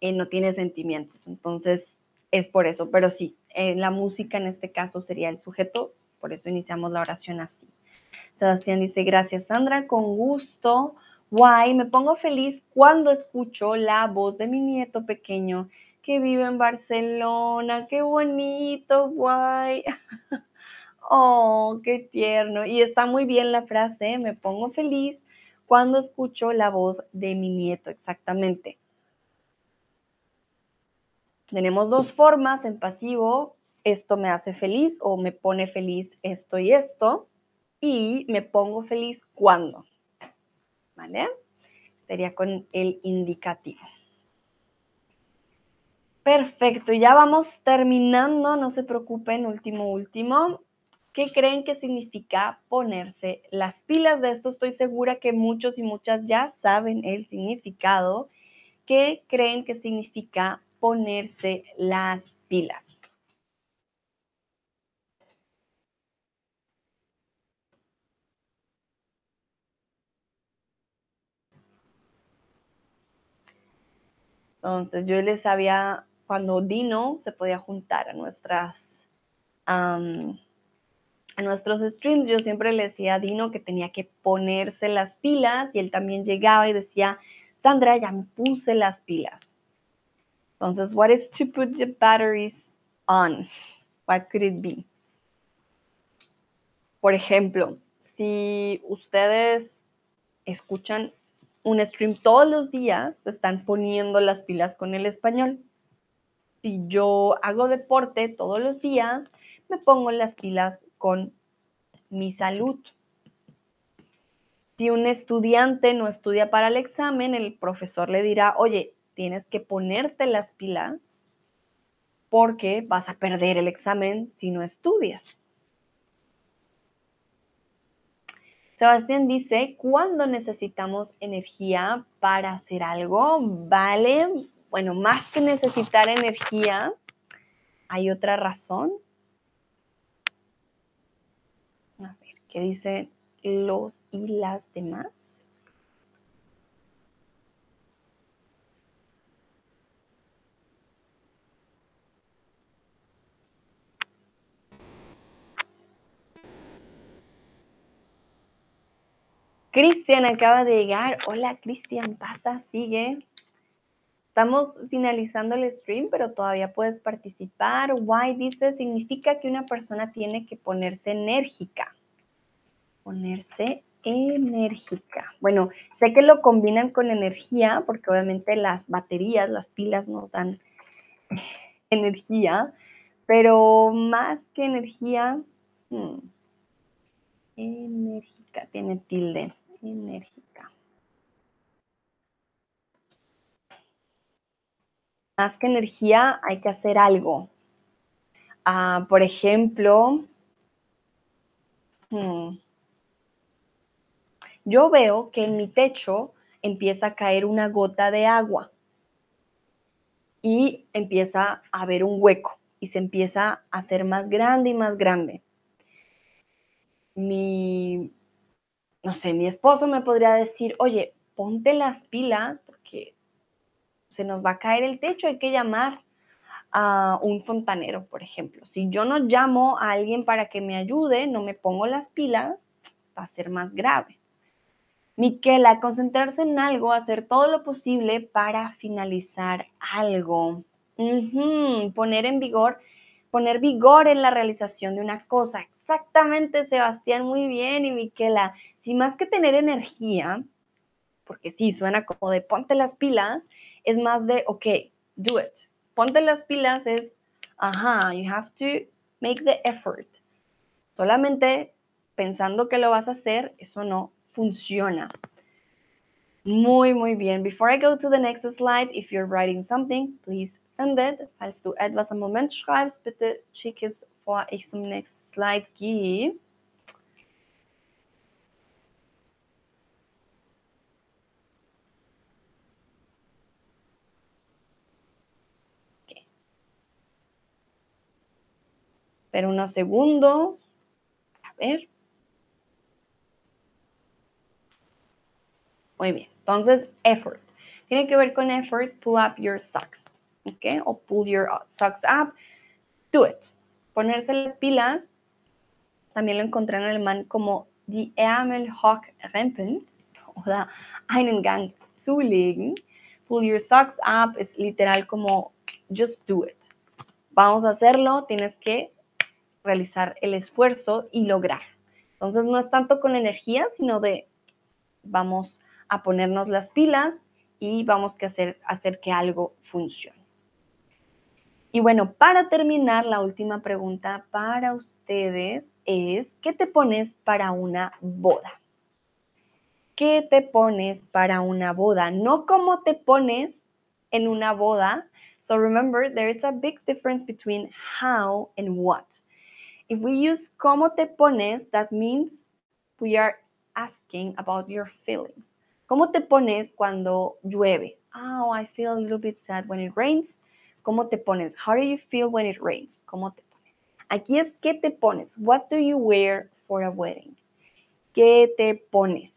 eh, no tiene sentimientos. Entonces, es por eso. Pero sí, la música en este caso sería el sujeto, por eso iniciamos la oración así. Sebastián dice, gracias Sandra, con gusto. Guay, me pongo feliz cuando escucho la voz de mi nieto pequeño que vive en Barcelona. Qué bonito, guay. [laughs] Oh, qué tierno. Y está muy bien la frase, me pongo feliz cuando escucho la voz de mi nieto, exactamente. Tenemos dos formas en pasivo, esto me hace feliz o me pone feliz esto y esto, y me pongo feliz cuando. ¿Vale? Sería con el indicativo. Perfecto, ya vamos terminando, no se preocupen, último, último. ¿Qué creen que significa ponerse las pilas de esto? Estoy segura que muchos y muchas ya saben el significado. ¿Qué creen que significa ponerse las pilas. Entonces yo les había, cuando Dino se podía juntar a nuestras, a nuestros streams, yo siempre le decía a Dino que tenía que ponerse las pilas y él también llegaba y decía, Sandra, ya me puse las pilas. Entonces, what is to put the batteries on? What could it be? Por ejemplo, si ustedes escuchan un stream todos los días, están poniendo las pilas con el español. Si yo hago deporte todos los días, me pongo las pilas con mi salud. Si un estudiante no estudia para el examen, el profesor le dirá, oye, tienes que ponerte las pilas porque vas a perder el examen si no estudias. Sebastián dice, ¿cuándo necesitamos energía para hacer algo? Vale, bueno, más que necesitar energía, hay otra razón. A ver, ¿qué dicen los y las demás? Cristian acaba de llegar. Hola, Cristian, pasa, sigue. Estamos finalizando el stream, pero todavía puedes participar. Why dice, significa que una persona tiene que ponerse enérgica. Ponerse enérgica. Bueno, sé que lo combinan con energía, porque obviamente las baterías, las pilas nos dan [laughs] energía, pero más que energía, hmm, enérgica, tiene tilde enérgica. Más que energía, hay que hacer algo. Ah, por ejemplo, hmm, yo veo que en mi techo empieza a caer una gota de agua y empieza a haber un hueco y se empieza a hacer más grande y más grande. Mi no sé, mi esposo me podría decir, oye, ponte las pilas porque se nos va a caer el techo, hay que llamar a un fontanero, por ejemplo. Si yo no llamo a alguien para que me ayude, no me pongo las pilas, va a ser más grave. Miquela, concentrarse en algo, hacer todo lo posible para finalizar algo. Poner en vigor, poner vigor en la realización de una cosa. Exactamente, Sebastián, muy bien. Y Miquela, si más que tener energía, porque sí, suena como de ponte las pilas, es más de, ok, do it. Ponte las pilas es, ajá, you have to make the effort. Solamente pensando que lo vas a hacer, eso no funciona. Muy, muy bien. Before I go to the next slide, if you're writing something, please send it. Falls du etwas am Moment schreibst, bitte schick es, vor ich zum nächsten Slide gehe. Pero unos segundos. A ver. Muy bien. Entonces, effort. Tiene que ver con effort, pull up your socks. ¿Ok? O pull your socks up. Do it. Ponerse las pilas. También lo encontré en alemán como die Ärmel hochrempeln oder einen Gang zulegen. Pull your socks up es literal como just do it. Vamos a hacerlo, tienes que realizar el esfuerzo y lograr. Entonces no es tanto con energía, sino de vamos a ponernos las pilas y vamos a hacer, hacer que algo funcione. Y bueno, para terminar, la última pregunta para ustedes es, ¿qué te pones para una boda? ¿Qué te pones para una boda? No cómo te pones en una boda. So remember, there is a big difference between how and what. If we use cómo te pones, that means we are asking about your feelings. ¿Cómo te pones cuando llueve? Oh, I feel a little bit sad when it rains. ¿Cómo te pones? How do you feel when it rains? ¿Cómo te pones? Aquí es ¿qué te pones? What do you wear for a wedding? ¿Qué te pones?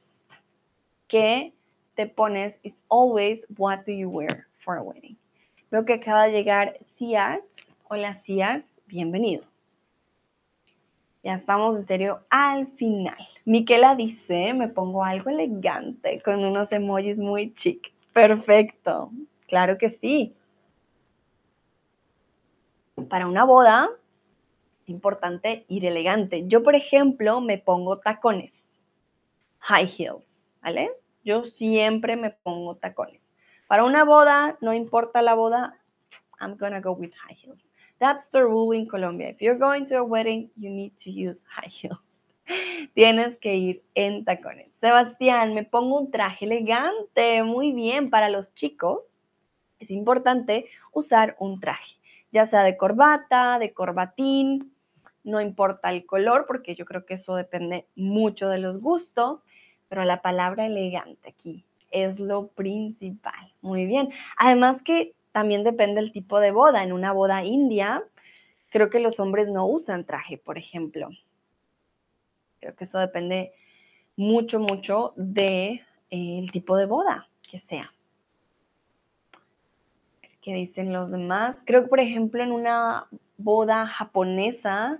¿Qué te pones? It's always what do you wear for a wedding. Veo que acaba de llegar Ciax. Hola Ciax, bienvenido. Ya estamos en serio al final. Miquela dice, me pongo algo elegante con unos emojis muy chic. Perfecto. Claro que sí. Para una boda es importante ir elegante. Yo, por ejemplo, me pongo tacones. High heels, ¿vale? Yo siempre me pongo tacones. Para una boda, no importa la boda, I'm gonna go with high heels. That's the rule in Colombia. If you're going to a wedding, you need to use high heels. [laughs] Tienes que ir en tacones. Sebastián, me pongo un traje elegante. Muy bien, para los chicos es importante usar un traje, ya sea de corbata, de corbatín, no importa el color, porque yo creo que eso depende mucho de los gustos, pero la palabra elegante aquí es lo principal. Muy bien. Además que también depende del tipo de boda. En una boda india, creo que los hombres no usan traje, por ejemplo. Creo que eso depende mucho, mucho del de, eh, tipo de boda que sea. ¿Qué dicen los demás? Creo que, por ejemplo, en una boda japonesa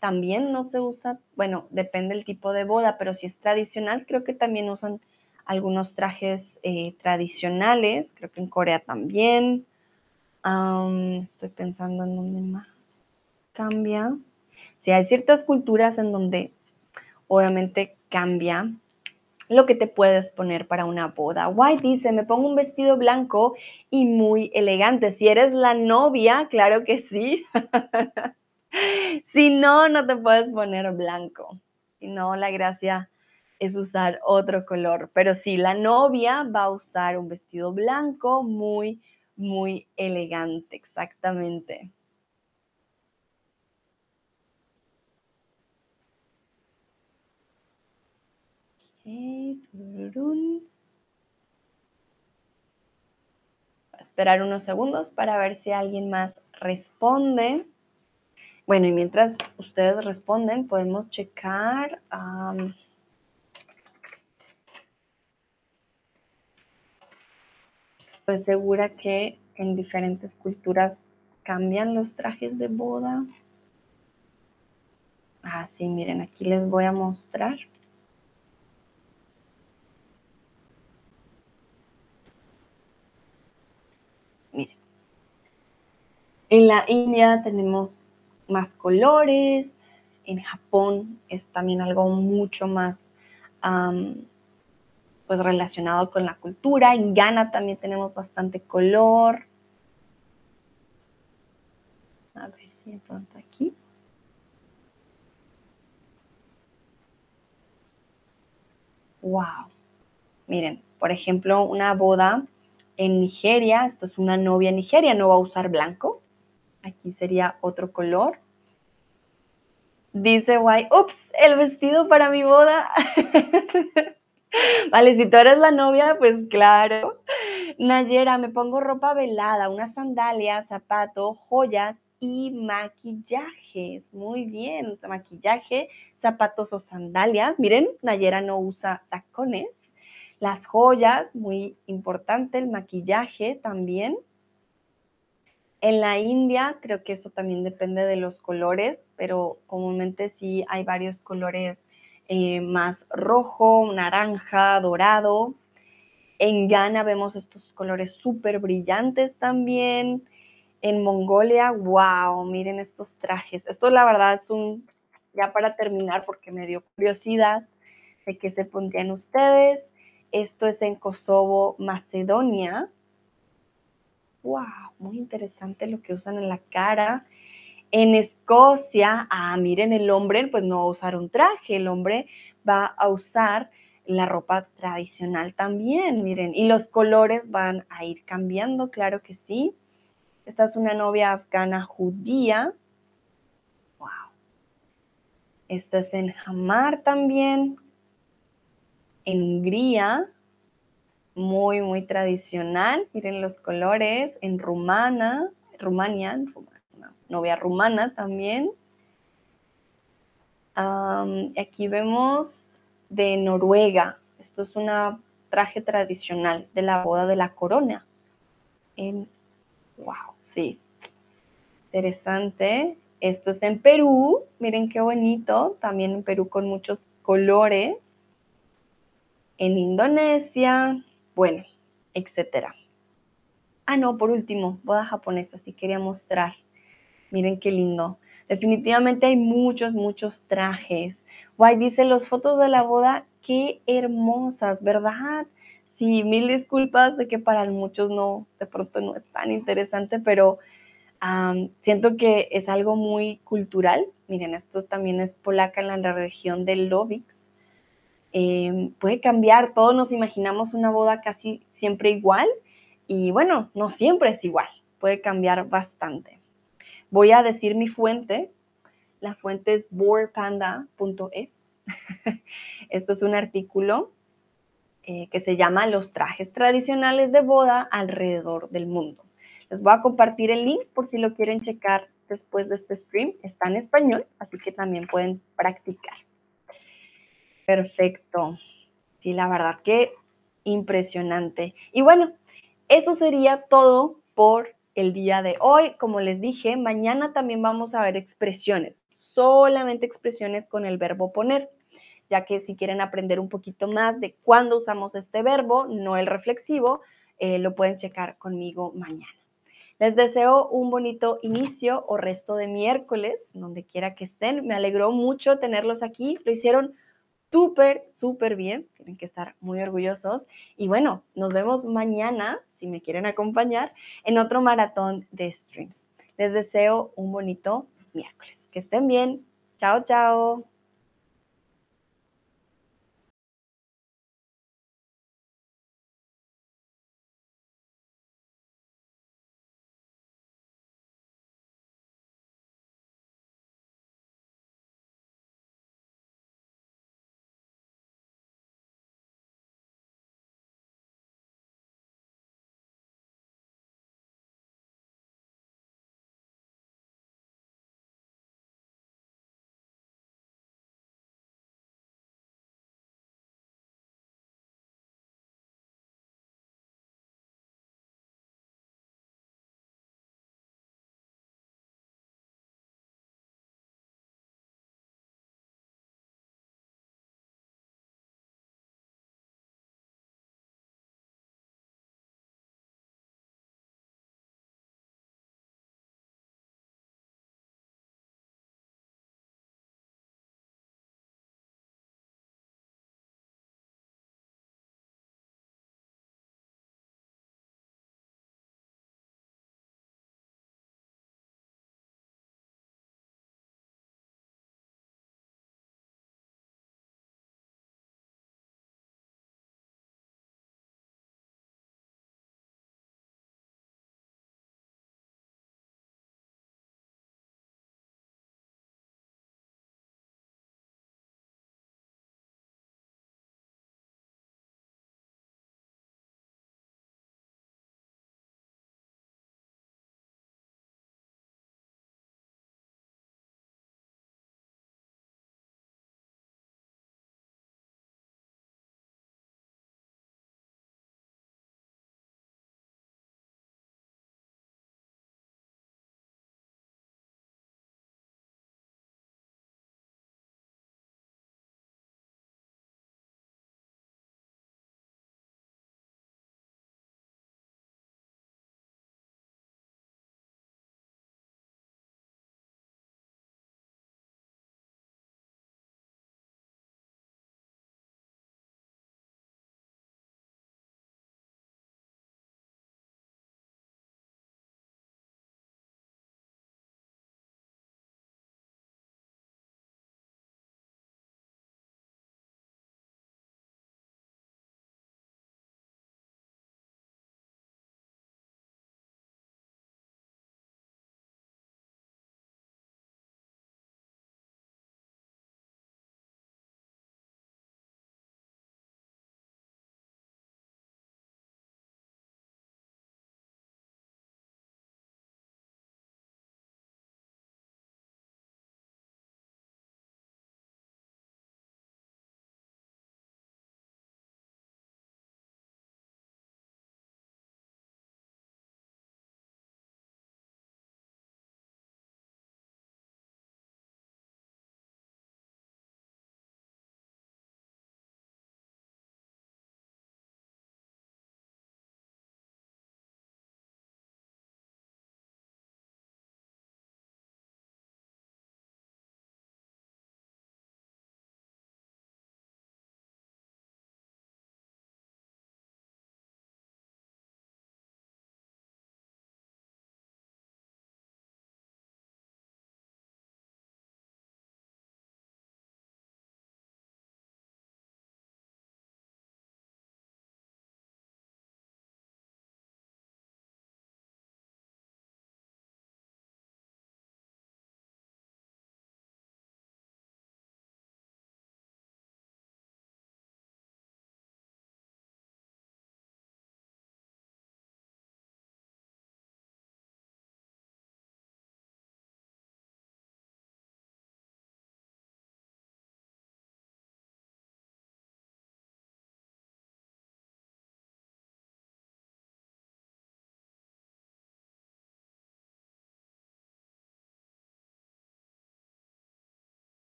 también no se usa, bueno, depende del tipo de boda, pero si es tradicional, creo que también usan algunos trajes eh, tradicionales, creo que en Corea también. estoy pensando en dónde más cambia. Si hay ciertas culturas en donde obviamente cambia lo que te puedes poner para una boda. White dice, me pongo un vestido blanco y muy elegante. Si eres la novia, claro que sí. [laughs] si no, no te puedes poner blanco. Si no, la gracia es usar otro color. Pero sí, la novia va a usar un vestido blanco muy, muy elegante, exactamente. Esperar unos segundos para ver si alguien más responde. Bueno, y mientras ustedes responden, podemos checar. Estoy segura que en diferentes culturas cambian los trajes de boda. Ah, sí, miren, aquí les voy a mostrar. En la India tenemos más colores. En Japón es también algo mucho más pues relacionado con la cultura. En Ghana también tenemos bastante color. A ver si de pronto aquí. wow. Miren, por ejemplo, una boda en Nigeria, esto es una novia en Nigeria, no va a usar blanco. Aquí sería otro color. Dice Guay, ups, el vestido para mi boda. [laughs] vale, si tú eres la novia, pues claro. Nayera, me pongo ropa velada, unas sandalias, zapatos, joyas y maquillajes. Muy bien, maquillaje, zapatos o sandalias. Miren, Nayera no usa tacones. Las joyas, muy importante, el maquillaje también. En la India creo que eso también depende de los colores, pero comúnmente sí hay varios colores eh, más rojo, naranja, dorado. En Ghana vemos estos colores súper brillantes también. En Mongolia, wow, miren estos trajes. Esto la verdad es un, ya para terminar, porque me dio curiosidad de qué se pondrían ustedes. Esto es en Kosovo, Macedonia wow, muy interesante lo que usan en la cara. En Escocia, ah, miren, el hombre pues no va a usar un traje, el hombre va a usar la ropa tradicional también, miren, y los colores van a ir cambiando, claro que sí. Esta es una novia afgana judía. Wow. Esta es en Hamar también. En Hungría, muy, muy tradicional. Miren los colores. En rumana, Rumania, novia rumana también. aquí vemos de Noruega. Esto es un traje tradicional de la boda de la corona. En, wow, sí. Interesante. Esto es en Perú. Miren qué bonito. También en Perú con muchos colores. En Indonesia, bueno, etcétera. Ah, no, por último, boda japonesa, sí quería mostrar. Miren qué lindo. Definitivamente hay muchos, muchos trajes. Guay dice, los fotos de la boda, qué hermosas, ¿verdad? Sí, mil disculpas, sé que para muchos no, de pronto no es tan interesante, pero siento que es algo muy cultural. Miren, esto también es polaca en la región de Lovix. Em, puede cambiar, todos nos imaginamos una boda casi siempre igual y bueno, no siempre es igual, puede cambiar bastante. Voy a decir mi fuente, la fuente es boardpanda.es. [laughs] Esto es un artículo eh, que se llama Los trajes tradicionales de boda alrededor del mundo. Les voy a compartir el link por si lo quieren checar después de este stream. Está en español, así que también pueden practicar. Perfecto. Sí, la verdad que impresionante. Y bueno, eso sería todo por el día de hoy. Como les dije, mañana también vamos a ver expresiones, solamente expresiones con el verbo poner, ya que si quieren aprender un poquito más de cuándo usamos este verbo, no el reflexivo, eh, lo pueden checar conmigo mañana. Les deseo un bonito inicio o resto de miércoles, donde quiera que estén. Me alegró mucho tenerlos aquí. Lo hicieron súper, súper bien. Tienen que estar muy orgullosos. Y bueno, nos vemos mañana, si me quieren acompañar, en otro maratón de streams. Les deseo un bonito miércoles. Que estén bien. Chao, chao.